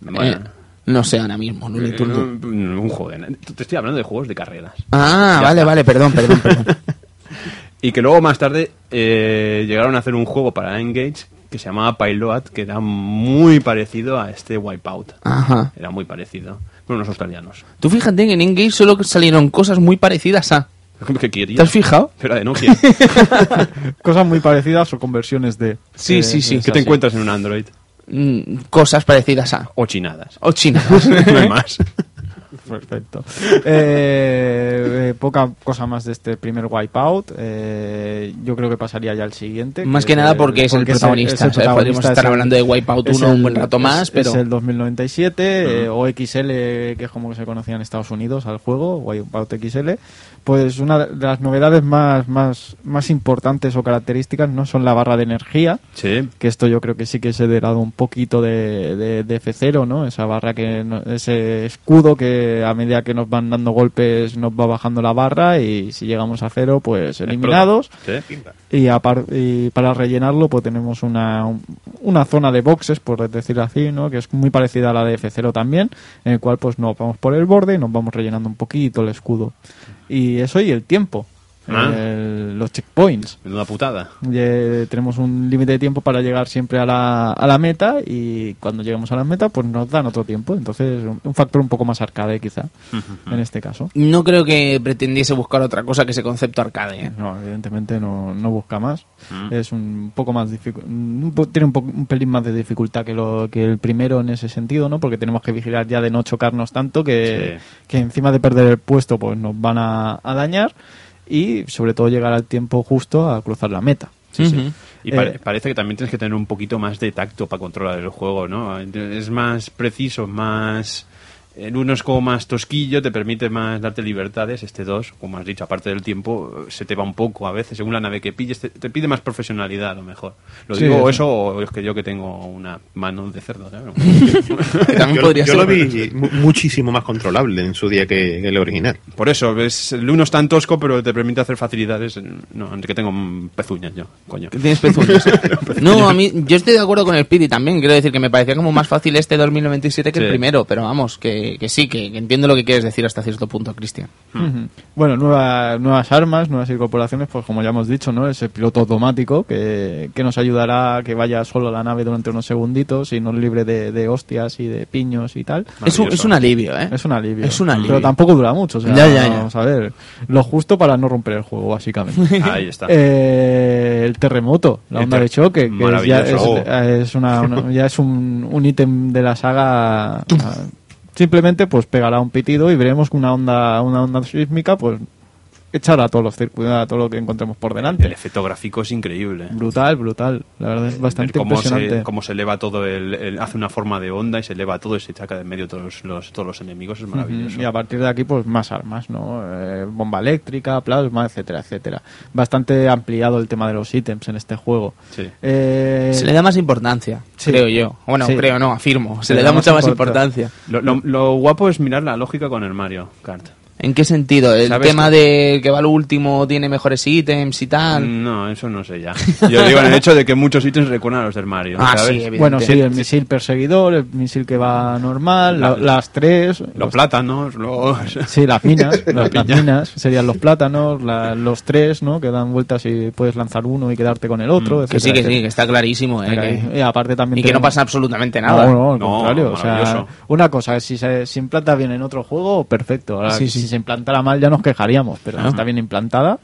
S3: Bueno,
S1: Eh, no sé ahora mismo. Looney
S3: eh,
S1: Tunes.
S3: un, un juego de- Te estoy hablando de juegos de carreras.
S1: Ah,
S3: Ya
S1: vale,
S3: está.
S1: vale, perdón, perdón, perdón.
S3: Y que luego más tarde eh, llegaron a hacer un juego para Engage que se llamaba Pilot, que era muy parecido a este Wipeout.
S1: Ajá.
S3: Era muy parecido. Con unos australianos.
S1: Tú fíjate que en Engage solo salieron cosas muy parecidas a.
S3: ¿Qué quería?
S1: ¿Te has fijado?
S3: Pero de Nokia.
S2: Cosas muy parecidas o conversiones de...
S1: Sí,
S2: de-
S1: sí, sí.
S3: ¿Qué te encuentras en un Android?
S1: Mm, cosas parecidas a.
S3: O chinadas.
S1: O chinas.
S3: no hay más.
S2: Perfecto. Eh, eh, poca cosa más de este primer Wipeout. Eh, yo creo que pasaría ya al siguiente.
S1: Más que nada porque es el protagonista,
S2: es el
S1: ¿sabes? Podríamos
S2: protagonista,
S1: estar
S2: es el-
S1: hablando de Wipeout
S2: es
S1: 1 un
S2: el-
S1: buen rato
S2: es-
S1: más, pero-
S2: Es el 2097, eh, o XL, que es como se conocía en Estados Unidos al juego, Wipeout XL. Pues una de las novedades más, más, más importantes o características no son la barra de energía,
S3: Sí.
S2: que esto yo creo que sí que se ha dado un poquito de, de, de F0, ¿no? Esa barra que, no- ese escudo que a medida que nos van dando golpes nos va bajando la barra y si llegamos a cero, pues eliminados.
S3: Sí.
S2: Y, y para rellenarlo, pues tenemos una, una zona de boxes, por decirlo así, ¿no? Que es muy parecida a la de F0 también, en el cual pues nos vamos por el borde y nos vamos rellenando un poquito el escudo. Y eso y el tiempo.
S3: Ah.
S2: El- los checkpoints.
S3: Menuda putada.
S2: Ya tenemos un límite de tiempo para llegar siempre a la, a la meta y cuando lleguemos a la meta pues nos dan otro tiempo. Entonces un, un factor un poco más arcade quizá en este caso.
S1: No creo que pretendiese buscar otra cosa que ese concepto arcade. ¿eh?
S2: No, evidentemente no, no busca más. Es un poco más un po- tiene un, po- un pelín más de dificultad que lo que el primero en ese sentido, ¿no? Porque tenemos que vigilar ya de no chocarnos tanto que,
S3: Sí.
S2: que encima de perder el puesto pues nos van a, a dañar y sobre todo llegar al tiempo justo a cruzar la meta.
S3: Sí, sí. Y pare-
S2: Eh,
S3: parece que también tienes que tener un poquito más de tacto para controlar el juego, ¿no? Es más preciso, más... El uno es como más tosquillo, te permite más darte libertades. Este dos, como has dicho, aparte del tiempo, se te va un poco a veces. Según la nave que pilles, te, te pide más profesionalidad a lo mejor. Lo
S2: Sí,
S3: digo
S2: eso.
S3: eso o es que yo que tengo una mano de cerdo, ¿sabes?
S1: También
S4: Yo,
S1: podría
S4: yo
S1: ser.
S4: lo vi mu- muchísimo más controlable en su día que, que el original.
S3: Por eso, ves, el uno es tan tosco, pero te permite hacer facilidades. No, que tengo pezuñas yo, coño.
S1: Tienes pezuñas. no, a mí, yo estoy de acuerdo con el Pidi también. Quiero decir que me parecía como más fácil este 2097 que el primero, pero vamos, que, que sí, que, que entiendo lo que quieres decir hasta cierto punto, Cristian.
S2: Ujú. Bueno, nueva- nuevas armas, nuevas incorporaciones, pues como ya hemos dicho, ¿no? Ese piloto automático que, que nos ayudará a que vaya solo la nave durante unos segunditos y nos libre de, de hostias y de piños y tal.
S1: Es un, es un alivio, ¿eh?
S2: Es un alivio.
S1: Es un alivio.
S2: Pero tampoco dura mucho, o sea,
S1: Ya, ya, ya.
S2: vamos a ver. Lo justo para no romper el juego, básicamente.
S3: Ahí está.
S2: Eh, el terremoto, la
S3: El
S2: onda
S3: ter-
S2: de choque, que es ya es, una, una- ya es un, un ítem de la saga. Simplemente pues pegará un pitido y veremos una onda, una onda sísmica pues echará a todos los circuitos, a todo lo que encontremos por
S3: El
S2: delante.
S3: efecto gráfico es increíble.
S2: Brutal, brutal. La verdad es bastante
S3: cómo
S2: impresionante.
S3: Se, cómo se eleva todo, el, el- hace una forma de onda y se eleva todo y se saca de en medio todos los, todos los enemigos. Es maravilloso.
S2: Y a partir de aquí, pues más armas, ¿no? Eh, bomba eléctrica, plasma, etcétera, etcétera. Bastante ampliado el tema de los ítems en este juego.
S3: Sí.
S2: Eh,
S1: Se le da más importancia,
S2: Sí.
S1: creo yo. Bueno,
S2: Sí.
S1: creo, no, afirmo. Se, le da, mucha más importancia.
S3: Lo, lo- lo guapo es mirar la lógica con el Mario Kart.
S1: ¿En qué sentido? ¿El
S3: ¿Sabes
S1: tema
S3: que-
S1: de que va lo último tiene mejores ítems y tal?
S3: No, eso no sé ya. Yo digo en el hecho de que muchos ítems recuerdan a los del Mario.
S1: Ah,
S3: ¿sabes?
S1: sí, evidente.
S2: Bueno, sí, el misil perseguidor, el misil que va normal,
S3: La-
S2: la- las tres.
S3: Los
S2: los-
S3: plátanos, los...
S2: Sí, las minas, las, las minas serían los plátanos, la- los tres, ¿no? Que dan vueltas y puedes lanzar uno y quedarte con el otro.
S1: Mm, que sí,
S2: etcétera,
S1: que sí, que está clarísimo. ¿eh? que-
S2: Y aparte también
S1: y que no pasa absolutamente nada.
S2: No, no, al
S3: No,
S2: contrario. O sea, una cosa, si se si implanta bien en otro juego, perfecto. Ahora,
S1: Sí, sí.
S2: Si se implantara mal ya nos quejaríamos, pero
S1: Ah.
S2: está bien implantada.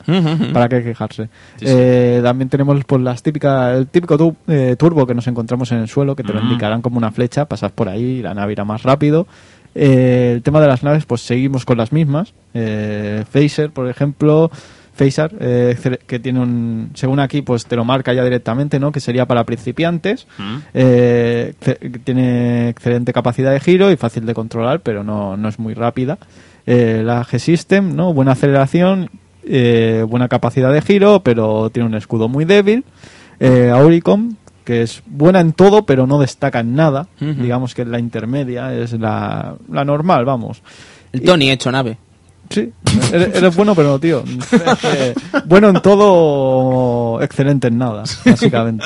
S2: ¿para qué quejarse?
S3: Sí, sí.
S2: Eh, también tenemos pues las típicas, el típico tu- eh, turbo que nos encontramos en el suelo, que te lo indicarán como una flecha, pasas por ahí, la nave irá más rápido. Eh, el tema de las naves, pues seguimos con las mismas. Eh, Phaser, por ejemplo, Phaser, eh, que tiene un, según aquí, pues te lo marca ya directamente, ¿no? Que sería para principiantes.
S3: Mm.
S2: Eh, tiene excelente capacidad de giro y fácil de controlar, pero no, no es muy rápida. Eh, la G-System, ¿no? Buena aceleración, eh, buena capacidad de giro, pero tiene un escudo muy débil. Eh, Auricom, que es buena en todo, pero no destaca en nada. Digamos que es la intermedia, es la, la normal, vamos.
S1: El Tony hecho nave.
S2: Sí, eres, eres bueno, pero no, tío. Es que bueno en todo, excelente en nada, básicamente.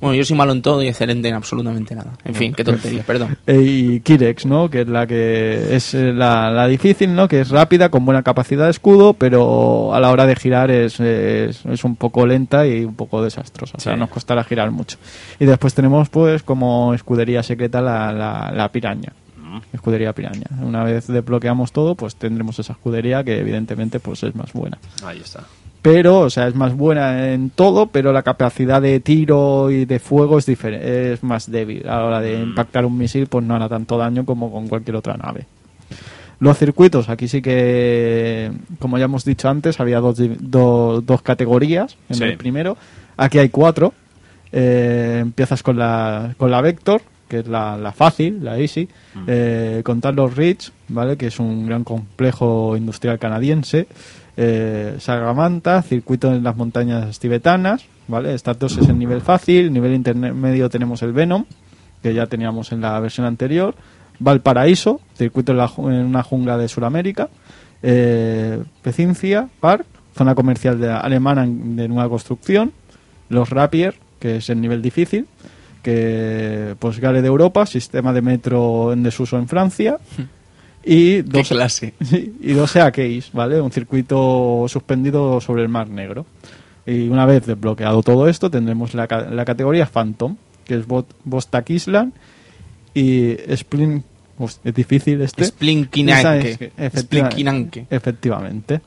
S1: Bueno, yo soy malo en todo y excelente en absolutamente nada. En fin, qué tontería, perdón.
S2: Eh, Y Kirex, ¿no? Que es la que es eh, la, la difícil, ¿no? Que es rápida, con buena capacidad de escudo, pero a la hora de girar es, es, es un poco lenta y un poco desastrosa. O sea,
S3: Sí.
S2: nos costará girar mucho. Y después tenemos, pues, como escudería secreta la, la, la piraña. Escudería piraña. Una vez desbloqueamos todo, pues tendremos esa escudería que evidentemente pues es más buena
S3: Ahí está.
S2: pero o sea es más buena en todo pero la capacidad de tiro y de fuego es diferente es más débil a la hora de impactar un misil pues no hará tanto daño como con cualquier otra nave los circuitos aquí sí que como ya hemos dicho antes había dos, do- dos categorías en
S3: Sí.
S2: el primero aquí hay cuatro Eh, empiezas con la con la vector que es la, la fácil la easy eh, con Talos Ridge vale que es un gran complejo industrial canadiense eh, Sagamanta, circuito en las montañas tibetanas, ¿vale? Estas dos es el nivel fácil, nivel intermedio tenemos el Venom, que ya teníamos en la versión anterior, Valparaíso, circuito en, la en una jungla de Sudamérica, eh, Pecincia, Park, zona comercial de, alemana de nueva construcción, los Rapier, que es el nivel difícil, que pues Gale de Europa, sistema de metro en desuso en Francia, y dos,
S1: clase.
S2: Y 12 a Case, ¿vale? Un circuito suspendido sobre el Mar Negro. Y una vez desbloqueado todo esto, tendremos la, la categoría Phantom, que es Bot- Island y Splin... Ust, es difícil este.
S1: Splinkinanke. Splinkinanke.
S2: Efectivamente.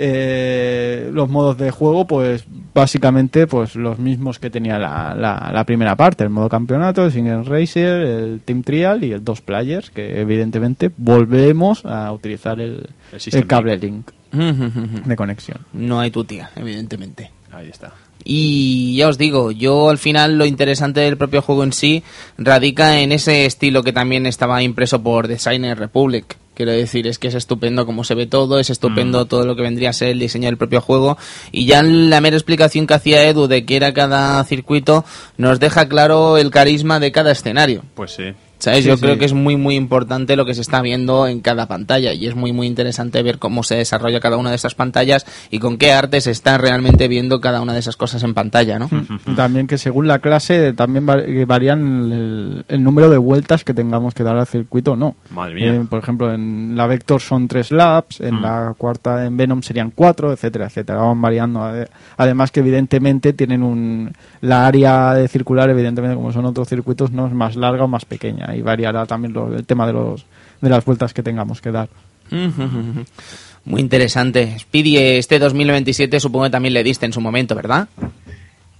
S2: Eh, los modos de juego, pues básicamente pues los mismos que tenía la, la, la primera parte, el modo campeonato, el single racer, el team trial y el dos players, que evidentemente volvemos a utilizar el,
S3: El
S2: el,
S3: System
S2: cable link de conexión.
S1: No hay tu tía, evidentemente.
S3: Ahí está.
S1: Y ya os digo, yo al final lo interesante del propio juego en sí radica en ese estilo que también estaba impreso por Designer Republic. Quiero decir, es que es estupendo como se ve todo, es estupendo todo lo que vendría a ser el diseño del propio juego. Y ya la mera explicación que hacía Edu de que era cada circuito nos deja claro el carisma de cada escenario.
S3: Pues sí.
S1: ¿Sabes?
S2: Sí,
S1: Yo
S2: sí.
S1: creo que es muy, muy importante lo que se está viendo en cada pantalla y es muy, muy interesante ver cómo se desarrolla cada una de estas pantallas y con qué arte se está realmente viendo cada una de esas cosas en pantalla, ¿no?
S2: También que según la clase también va- que varían el, el número de vueltas que tengamos que dar al circuito o no.
S3: Madre mía.
S2: Eh, por ejemplo, en la Vector son tres laps, en la cuarta en Venom serían cuatro, etcétera, etcétera. Van variando. Ade- Además que evidentemente tienen un... La área de circular, evidentemente, como son otros circuitos, no es más larga o más pequeña. Y variará también lo- el tema de, los, de las vueltas que tengamos que dar.
S1: Muy interesante. Speedy, este 2027 supongo que también le diste en su momento, ¿verdad?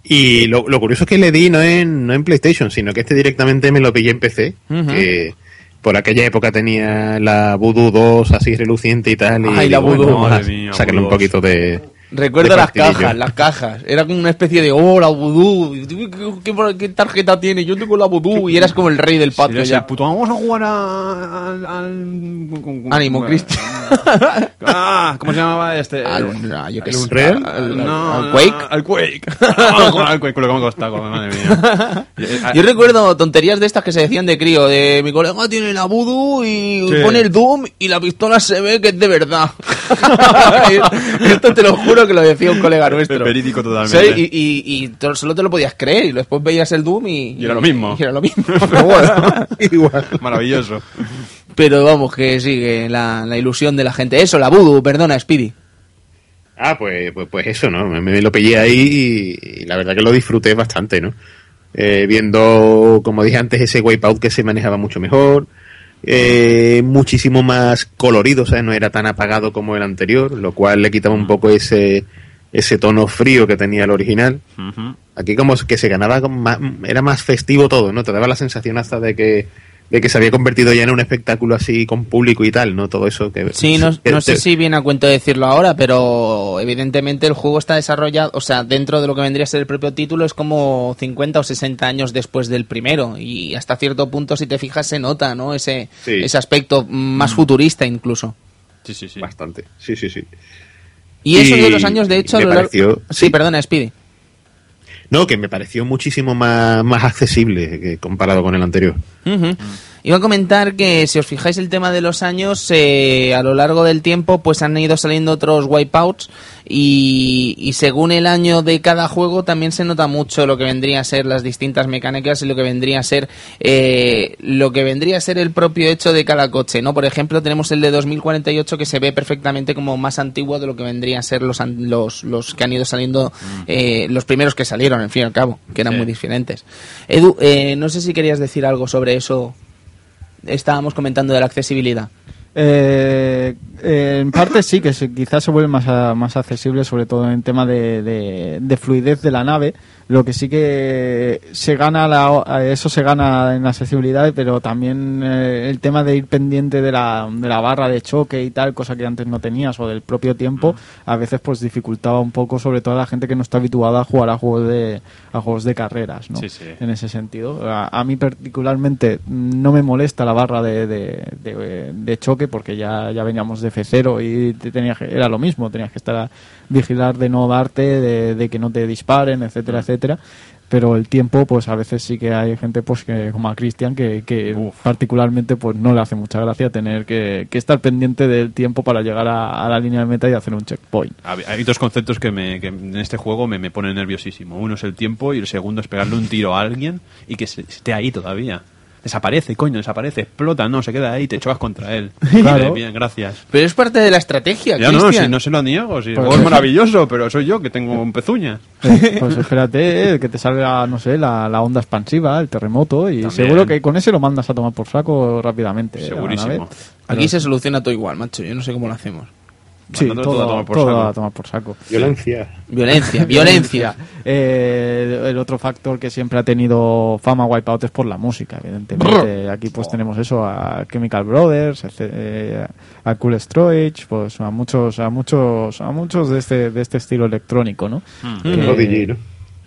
S4: Y lo, lo curioso es que le di no en, no en PlayStation, sino que este directamente me lo pillé en PC. Que por aquella época tenía la Voodoo 2 así reluciente y tal. Y
S1: Ay, la
S4: digo,
S1: Voodoo,
S4: bueno, vamos a
S3: madre mía,
S4: sacarle un
S3: Voodoo 2.
S4: poquito de.
S1: Recuerdo las cajas, las cajas. Era como una especie de, oh, la vudú. ¿Qué, tarjeta tiene? Yo tengo la vudú. Y eras como el rey del patio ya.
S3: el puto, vamos a jugar a- al... al-
S1: Ánimo.
S3: Ah, ¿cómo se llamaba este?
S1: Al- no, yo qué
S3: ¿El
S1: sé.
S3: Unreal?
S1: Al-
S3: no,
S1: al Quake.
S3: Al Quake. Al Quake, con lo que me madre mía.
S1: Yo recuerdo tonterías de estas que se decían de crío, de mi colega tiene la voodoo y
S3: Sí.
S1: pone el Doom y la pistola se ve que es de verdad. Esto te lo juro que lo decía un colega nuestro.
S3: Verídico totalmente.
S1: Sí, y, y, solo te lo podías creer y después veías el Doom y...
S3: Y era lo mismo.
S1: Y era lo mismo. Pero bueno.
S4: Igual.
S3: Maravilloso.
S1: Pero vamos, que sigue la, la ilusión de la gente. Eso, la voodoo, perdona, Speedy.
S4: Ah, pues, pues, pues eso, ¿no? Me, me lo pillé ahí y, y la verdad que lo disfruté bastante, ¿no? Eh, viendo, como dije antes, ese Wipeout que se manejaba mucho mejor, eh, muchísimo más colorido, o sea, no era tan apagado como el anterior, lo cual le quitaba un poco ese, ese tono frío que tenía el original. Aquí como que se ganaba, más- era más festivo todo, ¿no? Te daba la sensación hasta de que, de que se había convertido ya en un espectáculo así con público y tal, ¿no? Todo eso que...
S1: Sí, no,
S4: que
S1: no sé
S4: te-
S1: si viene a cuento decirlo ahora, pero evidentemente el juego está desarrollado, o sea, dentro de lo que vendría a ser el propio título, es como 50 o 60 años después del primero. Y hasta cierto punto, si te fijas, se nota, ¿no? Ese,
S4: Sí.
S1: ese aspecto más futurista incluso.
S3: Sí, sí, sí.
S4: Bastante, sí, sí, sí.
S1: Y eso
S4: Y
S1: de los años, de hecho,
S4: me
S1: lo
S4: pareció-
S1: Sí,
S4: sí.
S1: perdona, Speedy.
S4: No, que me pareció muchísimo más, más accesible que comparado con el anterior.
S1: Iba a comentar que si os fijáis el tema de los años, eh, a lo largo del tiempo pues han ido saliendo otros wipeouts y, y según el año de cada juego también se nota mucho lo que vendría a ser las distintas mecánicas y lo que vendría a ser eh, lo que vendría a ser el propio hecho de cada coche, ¿no? Por ejemplo, tenemos el de 2048 que se ve perfectamente como más antiguo de lo que vendría a ser los, los, los que han ido saliendo, eh, los primeros que salieron, en fin y al cabo, que eran
S3: Sí.
S1: muy diferentes. Edu, eh, no sé si querías decir algo sobre eso. Estábamos comentando de la accesibilidad.
S2: Eh, eh, en parte sí, que se- quizás se vuelve más, a- más accesible, sobre todo en tema de, de- de fluidez de la nave. Lo que sí que se gana, la, eso se gana en accesibilidad, pero también eh, el tema de ir pendiente de la, de la barra de choque y tal, cosa que antes no tenías, o del propio tiempo, a veces pues dificultaba un poco, sobre todo a la gente que no está habituada a jugar a juegos de, a juegos de carreras, ¿no?
S3: Sí, sí.
S2: en ese sentido. A, a mí particularmente no me molesta la barra de- de choque porque ya, ya veníamos de F0 y te tenías que- era lo mismo, tenías que estar a vigilar de no darte, de, de que no te disparen, etcétera, etcétera. Pero el tiempo, pues a veces sí que hay gente pues que como a Cristian que, que particularmente pues no le hace mucha gracia tener que, que estar pendiente del tiempo para llegar a, a la línea de meta y hacer un checkpoint.
S3: Hay dos conceptos que, me, que en este juego me, me ponen nerviosísimo. Uno es el tiempo y el segundo es pegarle un tiro a alguien y que se- esté ahí todavía. Desaparece, coño, desaparece, explota, no, se queda ahí, te chocas contra él.
S2: Claro.
S3: Vale, bien, gracias.
S1: Pero es parte de la estrategia,
S3: Ya no, si no se lo niego, si el
S2: Pues
S3: juego es maravilloso, pero soy yo que tengo un pezuña.
S2: Eh, Pues espérate eh, que te salga, no sé, la, la onda expansiva, el terremoto, y
S3: También.
S2: seguro que con ese lo mandas a tomar por saco rápidamente.
S3: Segurísimo.
S1: Aquí se soluciona todo igual, macho. Yo no sé cómo lo hacemos.
S2: Sí, todo,
S3: todo a tomar por
S2: todo
S3: saco.
S2: a tomar por saco.
S4: Violencia.
S1: Violencia, violencia.
S2: Eh, el otro factor que siempre ha tenido fama Wipeout es por la música, evidentemente. Aquí pues tenemos eso a Chemical Brothers, etc., eh, a Cool Storage, pues a muchos, a muchos, a muchos de este, de este estilo electrónico, ¿no? Que-
S4: Prodigy, ¿no?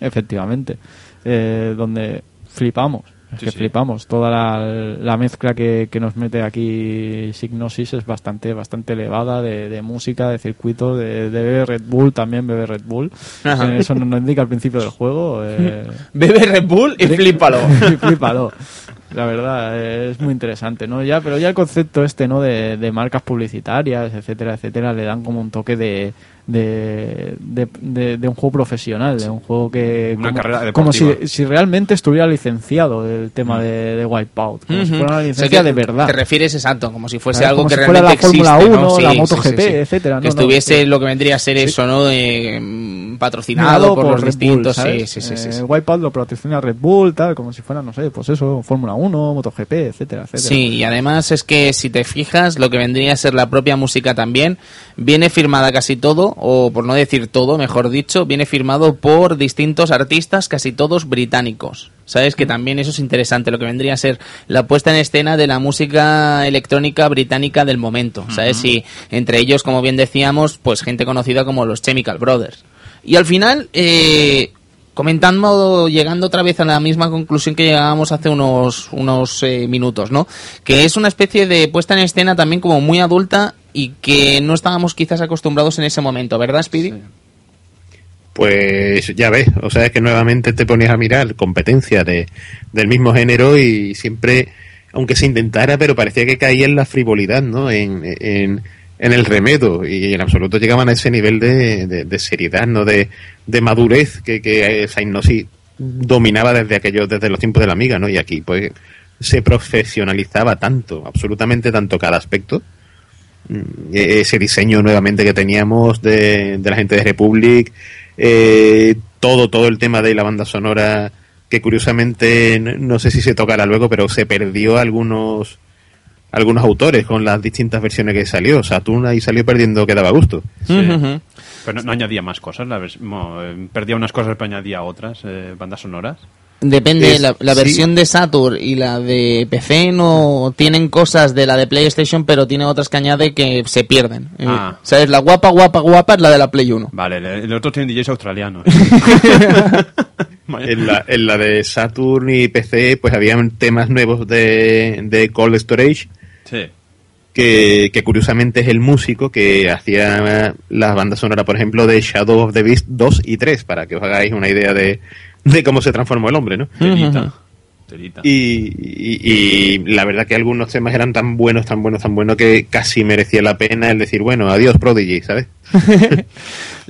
S2: Efectivamente. Eh, donde flipamos. Es
S3: Sí,
S2: que
S3: sí.
S2: flipamos. Toda la, la mezcla que, que nos mete aquí Signosis es bastante bastante elevada de, de música, de circuitos, de, de bebe Red Bull, también bebe Red Bull.
S1: Ajá.
S2: Eso nos lo indica al principio del juego. Eh,
S1: Bebe Red Bull y flípalo.
S2: y flípalo. La verdad, es muy interesante, ¿no? Ya, pero ya el concepto este, ¿no? De, de marcas publicitarias, etcétera, etcétera, le dan como un toque de, de, de, de- de un juego profesional, de un juego que...
S3: Una
S2: como,
S3: carrera
S2: Como si, si realmente estuviera licenciado el tema de, de Wipeout, como si
S1: Ujú.
S2: fuera una
S1: O sea,
S2: licencia de verdad.
S1: Te refieres exacto, como si fuese algo
S2: como
S1: que
S2: si fuera
S1: realmente
S2: la Fórmula
S1: existe,
S2: 1,
S1: ¿no?
S2: la
S1: Sí,
S2: MotoGP,
S1: sí, sí.
S2: etcétera.
S1: Que
S2: No, no,
S1: estuviese
S2: sí.
S1: lo que vendría a ser eso, ¿no? Eh, mm, patrocinado por, los
S2: Bull,
S1: distintos. sí, sí, sí, sí,
S2: Eh,
S1: sí.
S2: Wipeout lo patrocina Red Bull, tal, como si fuera, no sé, pues eso, Fórmula 1, MotoGP, etcétera, etcétera.
S1: Sí, y además es que si te fijas, lo que vendría a ser la propia música también, viene firmada casi todo, o por no decir todo, mejor dicho, viene firmado por distintos artistas, casi todos británicos. ¿Sabes? Que también eso es interesante, lo que vendría a ser la puesta en escena de la música electrónica británica del momento. ¿Sabes? Y entre ellos, como bien decíamos, pues gente conocida como los Chemical Brothers. Y al final, eh, comentando, llegando otra vez a la misma conclusión que llegábamos hace unos, unos eh, minutos, ¿no? Que es una especie de puesta en escena también como muy adulta y que no estábamos quizás acostumbrados en ese momento, ¿verdad, Speedy?
S4: Pues ya ves, o sea, es que nuevamente te pones a mirar competencia de, del mismo género y siempre, aunque se intentara, pero parecía que caía en la frivolidad, ¿no? En, en, en el remedo y en absoluto llegaban a ese nivel de, de, seriedad, ¿no? De, de madurez que, que esa hipnosis dominaba desde aquellos, desde los tiempos de la amiga, ¿no? Y aquí, pues, se profesionalizaba tanto, absolutamente tanto cada aspecto Mm, e- ese diseño nuevamente que teníamos de, de la gente de Republic, eh, todo, todo el tema de la banda sonora, que curiosamente, n- no sé si se tocará luego, pero se perdió algunos algunos autores con las distintas versiones que salió. Saturn ahí salió perdiendo que daba gusto.
S3: Sí.
S1: Ujú.
S3: Pero no, no añadía más cosas, la eh, perdía unas cosas pero añadía otras, eh, bandas sonoras.
S1: Depende,
S4: Es-
S1: la, la
S4: sí.
S1: versión de Saturn y la de PC no tienen cosas de la de PlayStation, pero tiene otras que añade que se pierden. Eh,
S3: Ah.
S1: ¿Sabes? La guapa, guapa, guapa es la de la Play 1.
S3: Vale, el, el otro tiene DJs australianos.
S4: En la, en la de Saturn y PC, pues habían temas nuevos de, de Cold Storage,
S3: Sí.
S4: que, que curiosamente es el músico que hacía las bandas sonoras, por ejemplo, de Shadow of the Beast 2 y 3, para que os hagáis una idea de, de cómo se transformó el hombre, ¿no? Y, y- y la verdad que algunos temas eran tan buenos, tan buenos, tan buenos que casi merecía la pena el decir, bueno, adiós Prodigy, ¿sabes?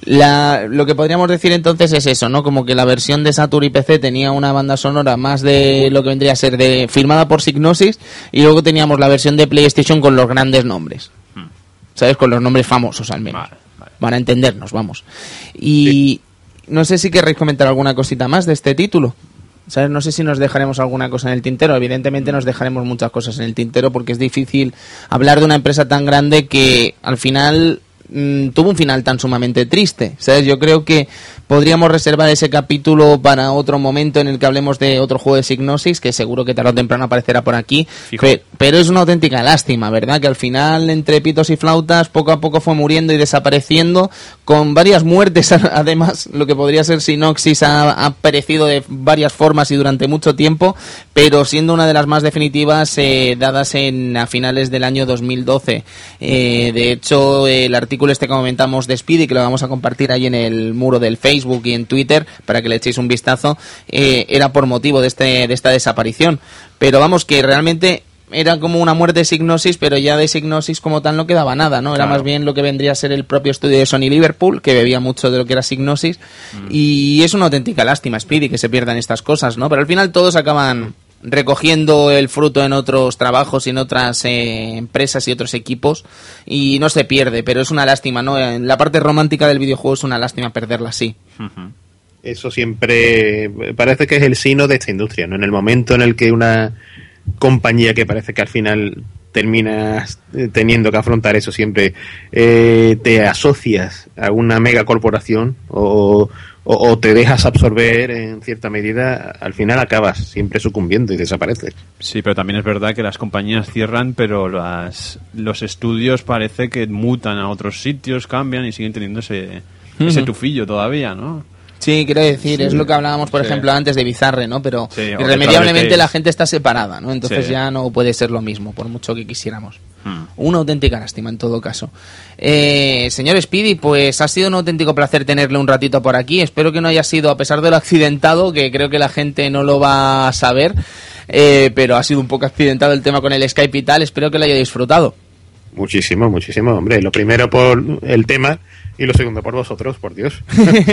S1: La- lo que podríamos decir entonces es eso, ¿no? Como que la versión de Saturn y PC tenía una banda sonora más de lo que vendría a ser de firmada por Signosis y luego teníamos la versión de PlayStation con los grandes nombres. ¿Sabes? Con los nombres famosos al menos.
S3: Vale, vale.
S1: Para entendernos, vamos. Y no sé si querréis comentar alguna cosita más de este título. ¿Sabes? No sé si nos dejaremos alguna cosa en el tintero. Evidentemente nos dejaremos muchas cosas en el tintero porque es difícil hablar de una empresa tan grande que al final mm, tuvo un final tan sumamente triste. ¿Sabes? Yo creo que podríamos reservar ese capítulo para otro momento en el que hablemos de otro juego de Signosis, que seguro que tarde o temprano aparecerá por aquí. Pero es una auténtica lástima, ¿verdad? Que al final, entre pitos y flautas, poco a poco fue muriendo y desapareciendo, con varias muertes, además, lo que podría ser Sinoxis ha, ha perecido de varias formas y durante mucho tiempo, pero siendo una de las más definitivas eh, dadas en a finales del año 2012. Eh, de hecho, el artículo este que comentamos de Speedy, que lo vamos a compartir ahí en el muro del Facebook y en Twitter, para que le echéis un vistazo, eh, era por motivo de, este, de esta desaparición. Pero vamos, que realmente era como una muerte de Signosis, pero ya de Signosis como tal no quedaba nada, ¿no? Era
S3: Claro.
S1: más bien lo que vendría a ser el propio estudio de Sony Liverpool, que bebía mucho de lo que era Signosis, y es una auténtica lástima, Speedy, que se pierdan estas cosas, ¿no? Pero al final todos acaban recogiendo el fruto en otros trabajos y en otras eh, empresas y otros equipos y no se pierde, pero es una lástima, ¿no? En la parte romántica del videojuego es una lástima perderla así.
S4: Eso siempre parece que es el sino de esta industria, ¿no? En el momento en el que una compañía que parece que al final terminas eh, teniendo que afrontar eso siempre, eh, te asocias a una mega corporación o, o- o te dejas absorber en cierta medida, al final acabas siempre sucumbiendo y desapareces.
S3: Sí, pero también es verdad que las compañías cierran, pero las, los estudios parece que mutan a otros sitios, cambian y siguen teniendo ese, ese tufillo todavía, ¿no?
S1: Sí, quiero decir, es lo que hablábamos, por
S3: Sí.
S1: ejemplo, antes de Bizarre, ¿no? Pero
S3: Sí,
S1: irremediablemente la gente está separada, ¿no? Entonces
S3: Sí.
S1: ya no puede ser lo mismo, por mucho que quisiéramos.
S3: Hmm.
S1: Una auténtica lástima en todo caso. Eh, señor Speedy, pues ha sido un auténtico placer tenerle un ratito por aquí. Espero que no haya sido, a pesar de lo accidentado, que creo que la gente no lo va a saber, eh, pero ha sido un poco accidentado el tema con el Skype y tal. Espero que lo haya disfrutado.
S4: Muchísimo, muchísimo, hombre. Lo primero por el tema y lo segundo por vosotros, por Dios.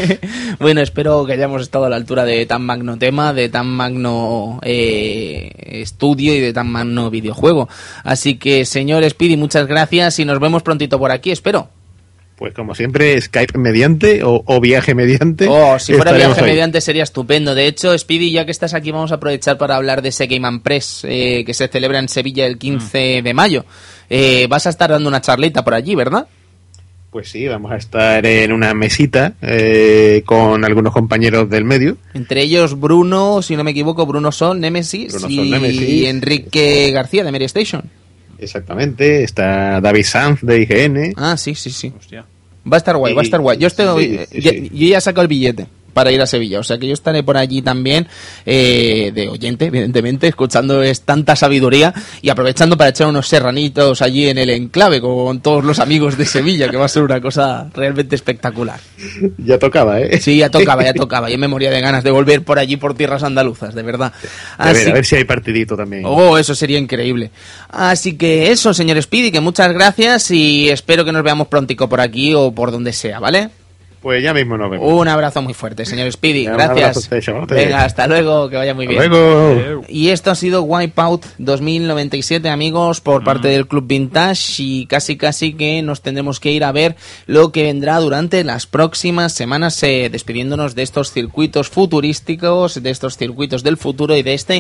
S1: bueno, espero que hayamos estado a la altura de tan magno tema, de tan magno eh, estudio y de tan magno videojuego. Así que, señor Speedy, muchas gracias y nos vemos prontito por aquí, espero.
S4: Pues como siempre, Skype mediante o, o viaje mediante.
S1: Oh, si fuera viaje
S4: ahí.
S1: mediante sería estupendo. De hecho, Speedy, ya que estás aquí, vamos a aprovechar para hablar de ese Game and Press eh, que se celebra en Sevilla el 15 de mayo. Eh, vas a estar dando una charlita por allí, ¿verdad?
S4: Pues sí, vamos a estar en una mesita eh, con algunos compañeros del medio.
S1: Entre ellos Bruno, si no me equivoco, Bruno Sol, Nemesis,
S4: Bruno
S1: y,
S4: Sol, Nemesis.
S1: y Enrique García de Mary Station.
S4: Exactamente. Está David Sanz de IGN.
S1: Ah, sí, sí, sí.
S3: Hostia.
S1: Va a estar guay, va a estar guay. Yo, estoy,
S4: Sí, sí,
S1: yo ya he sacado el billete para ir a Sevilla, o sea que yo estaré por allí también eh, de oyente, evidentemente, escuchando es tanta sabiduría y aprovechando para echar unos serranitos allí en el enclave con todos los amigos de Sevilla, que va a ser una cosa realmente espectacular.
S4: Ya tocaba, ¿eh?
S1: Sí, ya tocaba, ya tocaba. Yo me moría de ganas de volver por allí por tierras andaluzas, de verdad.
S4: A ver, a ver si hay partidito también.
S1: Oh, eso sería increíble. Así que eso, señor Speedy, que muchas gracias y espero que nos veamos prontico por aquí o por donde sea, ¿vale?
S4: Pues ya mismo nos vemos.
S1: Un abrazo muy fuerte, señor Speedy. Gracias. Venga, hasta luego, que vaya muy
S4: Hasta
S1: bien.
S4: luego.
S1: Y esto ha sido Wipeout 2097, amigos, por parte del Club Vintage. Y casi, casi que nos tendremos que ir a ver lo que vendrá durante las próximas semanas, eh, despidiéndonos de estos circuitos futurísticos, de estos circuitos del futuro y de esta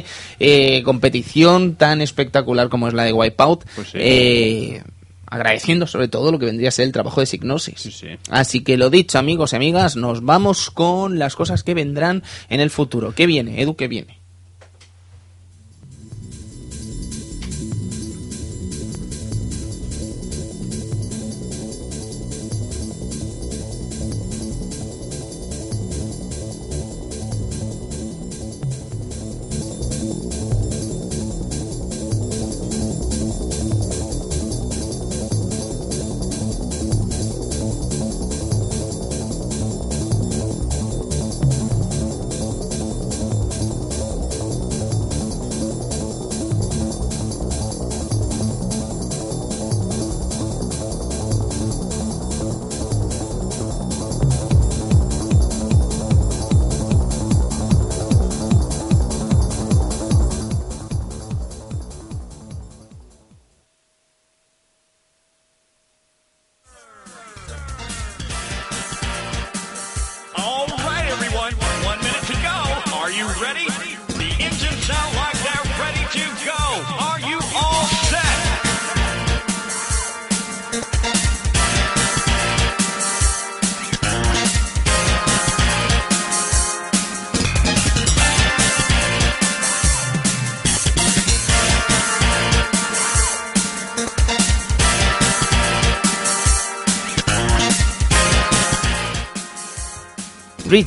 S1: competición tan espectacular como es la de Wipeout.
S3: Pues sí.
S1: Eh, agradeciendo sobre todo lo que vendría a ser el trabajo de Signosis.
S3: Sí, sí.
S1: Así que lo dicho, amigos y amigas, nos vamos con las cosas que vendrán en el futuro. ¿Qué viene, Edu? ¿Qué viene?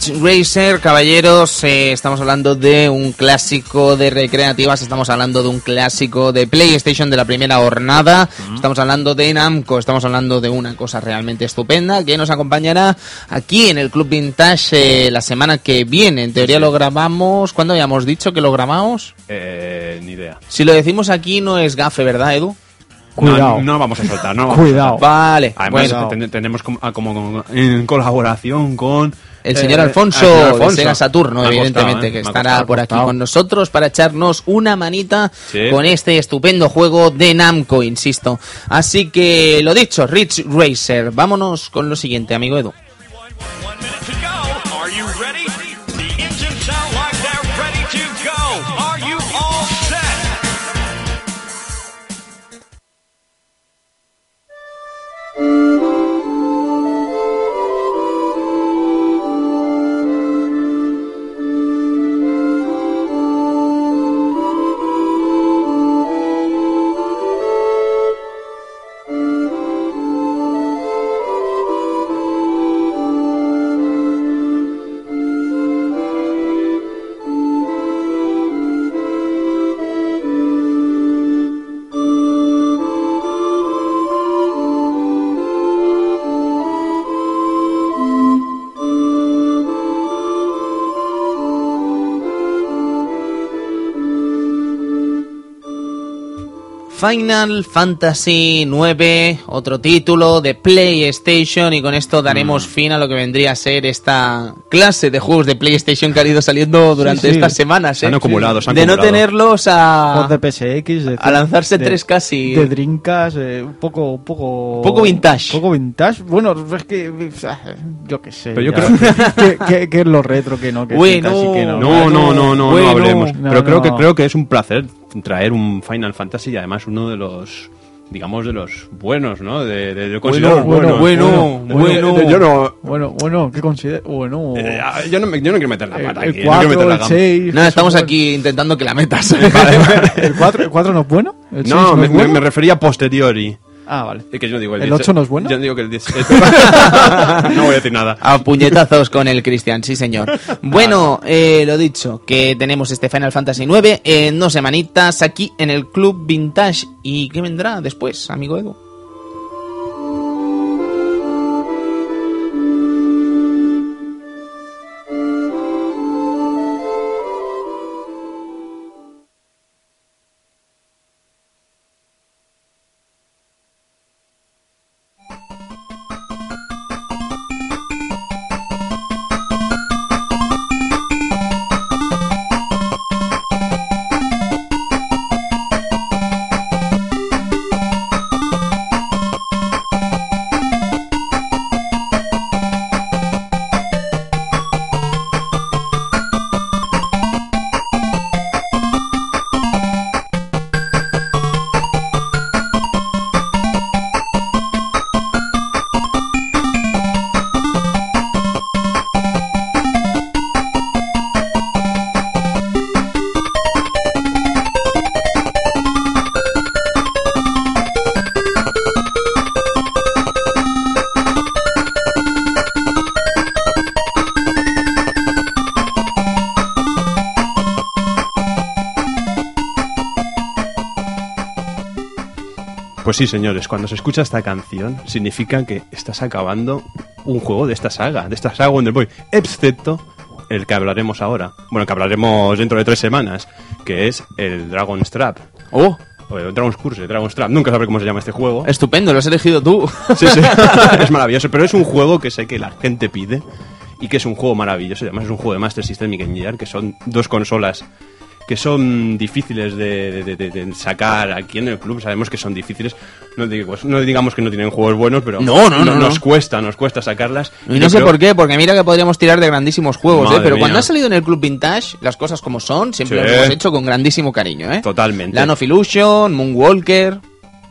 S1: Racer, caballeros, eh, estamos hablando de un clásico de recreativas, estamos hablando de un clásico de PlayStation de la primera jornada, estamos hablando de Namco, estamos hablando de una cosa realmente estupenda que nos acompañará aquí en el Club Vintage eh, la semana que viene. En teoría lo grabamos, ¿cuándo habíamos dicho que lo grabamos?
S3: Eh, ni idea.
S1: Si lo decimos aquí no es gafe, ¿verdad, Edu?
S2: Cuidado.
S3: No, no vamos a soltar, no. vamos a
S2: Cuidado.
S3: soltar.
S1: Vale,
S3: Además,
S1: bueno.
S3: ten- tenemos ah, como- como en colaboración con...
S1: El señor
S3: eh,
S1: Alfonso,
S3: señor
S1: de
S3: Alfonso.
S1: Sega Saturno, evidentemente,
S3: costado, ¿eh?
S1: que estará
S3: costado.
S1: por aquí con nosotros para echarnos una manita
S3: Sí.
S1: con este estupendo juego de Namco, insisto. Así que, lo dicho, Rich Racer, vámonos con lo siguiente, amigo Edu. Final Fantasy IX, otro título de PlayStation y con esto daremos fin a lo que vendría a ser esta clase de juegos de PlayStation que ha ido saliendo durante
S2: sí.
S1: estas semanas.
S3: Se han
S1: ¿eh?
S3: acumulado, se han
S1: de no tenerlos a...
S2: De PSX, de,
S1: a lanzarse
S2: de-
S1: tres casi.
S2: De Drinkas, eh, un poco, un poco...
S1: Poco vintage.
S2: Poco vintage. Bueno, es que, yo qué sé.
S3: Pero yo
S2: ya. que, que- que es lo retro, que no, que y que no.
S3: No, no, no, no, no hablemos.
S2: No,
S3: Pero creo
S2: no.
S3: que creo que es un placer traer un Final Fantasy y además uno de los digamos de los buenos, ¿no? De, de, de considero
S1: bueno, bueno, bueno.
S3: De- de- yo no
S2: Bueno, bueno, ¿qué considero? Bueno...
S3: eh, yo no, me- yo no quiero meter la pata
S2: el
S3: aquí, no quiero
S2: 4,
S3: meter la
S2: el
S3: gamba.
S2: 6...
S1: No, estamos aquí intentando que la metas.
S2: ¿El 4, el 4 no es bueno? ¿El seis
S3: No, me,
S2: es
S3: me-
S2: bueno?
S3: me refería a posteriori.
S2: Ah, vale.
S3: Es que yo no digo el,
S2: ¿El
S3: 10.
S2: 8 no es bueno?
S3: Yo no digo que el 10. no voy a decir nada.
S1: A puñetazos con el Cristian, sí señor. Bueno, eh, lo dicho, que tenemos este Final Fantasy IX en dos semanitas aquí en el Club Vintage. ¿Y qué vendrá después, amigo Edu?
S3: Pues sí, señores, cuando se escucha esta canción, significa que estás acabando un juego de esta saga, de esta saga Wonder Boy, excepto el que hablaremos ahora. Bueno, que hablaremos dentro de tres semanas, que es el Dragon's Trap.
S1: Oh,
S3: Dragon's Curse, Dragon's Trap. Nunca sabré cómo se llama este juego.
S1: estupendo, lo has elegido tú.
S3: Sí, sí. es maravilloso, pero es un juego que sé que la gente pide y que es un juego maravilloso. Además, es un juego de Master System y Game Gear, que son dos consolas que son difíciles de, de- de- de sacar aquí en el club. Sabemos que son difíciles. No, digo- no digamos que no tienen juegos buenos, pero
S1: No, no, no,
S3: nos
S1: no.
S3: cuesta, nos cuesta sacarlas.
S1: Y no sé
S3: creo-
S1: por qué, porque mira que podríamos tirar de grandísimos juegos, ¿eh? Pero cuando ha salido en el Club Vintage, las cosas como son, siempre
S3: Sí.
S1: las hemos hecho con grandísimo cariño, ¿eh?
S3: Totalmente.
S1: Land of Illusion, Moonwalker...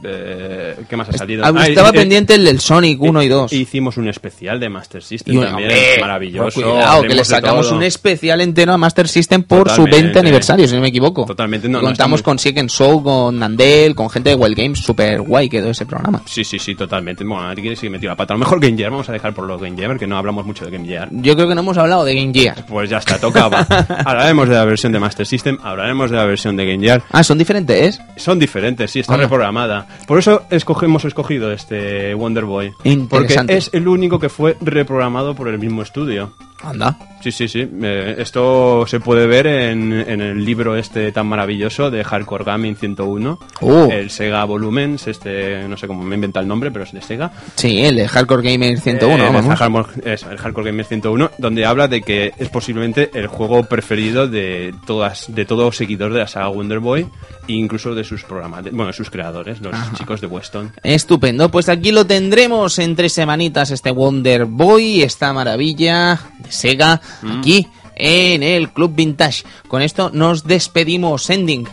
S3: Eh, ¿Qué más ha salido?
S1: Ah, estaba
S3: eh,
S1: pendiente el del Sonic 1 y 2.
S3: Hicimos un especial de Master System
S1: un-
S3: también,
S1: hombre,
S3: maravilloso.
S1: Cuidado, que le sacamos un especial entero a Master System por su
S3: Totalmente.
S1: 20 aniversario, si no me equivoco.
S3: Totalmente, no,
S1: Y
S3: no,
S1: Contamos
S3: está muy-
S1: con Siegen Show, con Nandel, con gente de Wild Games, super guay quedó ese programa.
S3: Sí, sí, sí, totalmente. Bueno, aquí sí metió la pata. A lo mejor Game Gear, vamos a dejar por los Game Gear, que no hablamos mucho de Game Gear.
S1: Yo creo que no hemos hablado de Game Gear.
S3: Pues ya está, tocaba. hablaremos de la versión de Master System, hablaremos de la versión de Game Gear.
S1: Ah, son diferentes, ¿eh?
S3: Son diferentes, sí, está reprogramada. Por eso hemos escogido este Wonder Boy. Porque es el único que fue reprogramado por el mismo estudio.
S1: Anda.
S3: Sí, sí, sí. Eh, esto se puede ver en, en el libro este tan maravilloso de Hardcore Gaming 101.
S1: Oh.
S3: El Sega Volumens, este, no sé cómo me inventa el nombre, pero es de Sega.
S1: Sí, el de Hardcore Gamer 101,
S3: Eh,
S1: vamos.
S3: el Hardcore- eso, el Hardcore Gamer 101, donde habla de que es posiblemente el juego preferido de todas de todo seguidor de la saga Wonder Boy e incluso de sus programas, bueno, de sus creadores, los chicos de Weston.
S1: Estupendo, pues aquí lo tendremos en tres semanitas este Wonder Boy, esta maravilla Sega, aquí en el Club Vintage. Con esto nos despedimos, Ending.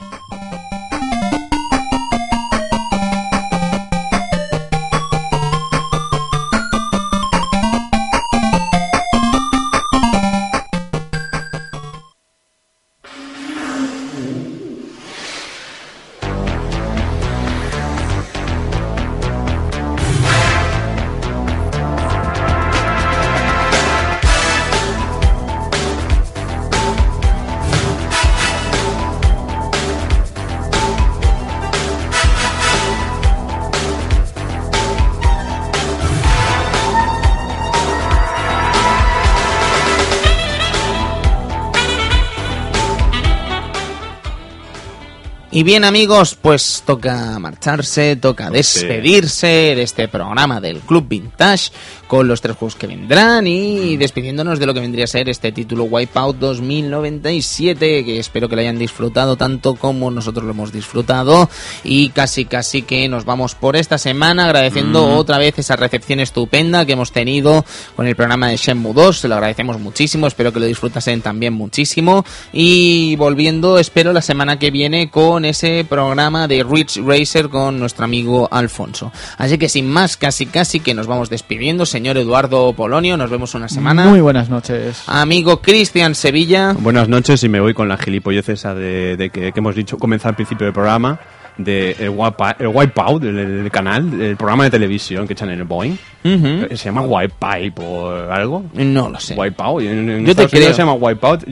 S1: Y bien amigos, pues toca marcharse, toca despedirse de este programa del Club Vintage con los tres juegos que vendrán y despidiéndonos de lo que vendría a ser este título Wipeout 2097 que espero que lo hayan disfrutado tanto como nosotros lo hemos disfrutado. Y casi casi que nos vamos por esta semana agradeciendo otra vez esa recepción estupenda que hemos tenido con el programa de Shenmue 2, se lo agradecemos muchísimo, espero que lo disfrutasen también muchísimo. Y volviendo espero la semana que viene con ese programa de Rich Racer con nuestro amigo Alfonso. Así que sin más, casi casi que nos vamos despidiendo, señor Eduardo Polonio, nos vemos una semana.
S2: Muy buenas noches.
S1: Amigo Cristian Sevilla.
S3: Buenas noches y me voy con la gilipollez esa de, de que, que hemos dicho comenzar al principio del programa de el, el Wipeout, el, el canal, el programa de televisión que echan en el Boeing.
S1: Ujú.
S3: Eh, Se llama Wipeout o algo.
S1: No lo sé.
S3: Wipeout. En, en
S1: Yo te
S3: Estados Unidos
S1: creo.
S3: se llama Wipeout.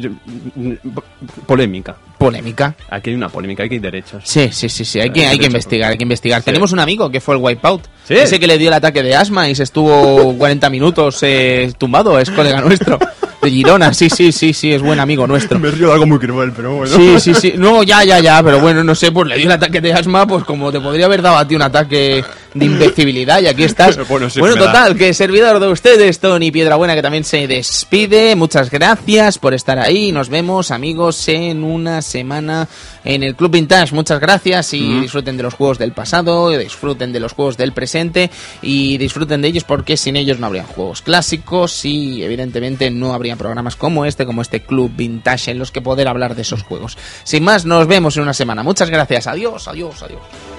S3: Polémica.
S1: Polémica.
S3: Aquí hay una polémica, aquí hay derechos.
S1: Sí, sí, sí, sí, hay que,
S3: Eh,
S1: hay que investigar, hay que investigar.
S3: Sí.
S1: Tenemos un amigo que fue el Wipeout.
S3: Sí.
S1: Ese que le dio el ataque de asma y se estuvo 40 minutos eh, tumbado, es colega nuestro. De Girona, sí, sí, sí, sí, es buen amigo nuestro.
S3: río de algo muy cruel, pero bueno.
S1: Sí, sí, sí. No, ya, ya, ya, pero bueno, no sé, pues le dio el ataque de asma, pues como te podría haber dado a ti un ataque de invencibilidad y aquí estás.
S3: Bueno, sí, da.
S1: total, que servidor de ustedes, Tony Piedrabuena, que también se despide. Muchas gracias por estar ahí. Nos vemos, amigos, en una semana en el Club Vintage. Muchas gracias y disfruten de los juegos del pasado, disfruten de los juegos del presente y disfruten de ellos porque sin ellos no habrían juegos clásicos y evidentemente no habría programas como este, como este Club Vintage en los que poder hablar de esos juegos. Sin más, nos vemos en una semana. Muchas gracias. Adiós, adiós, adiós.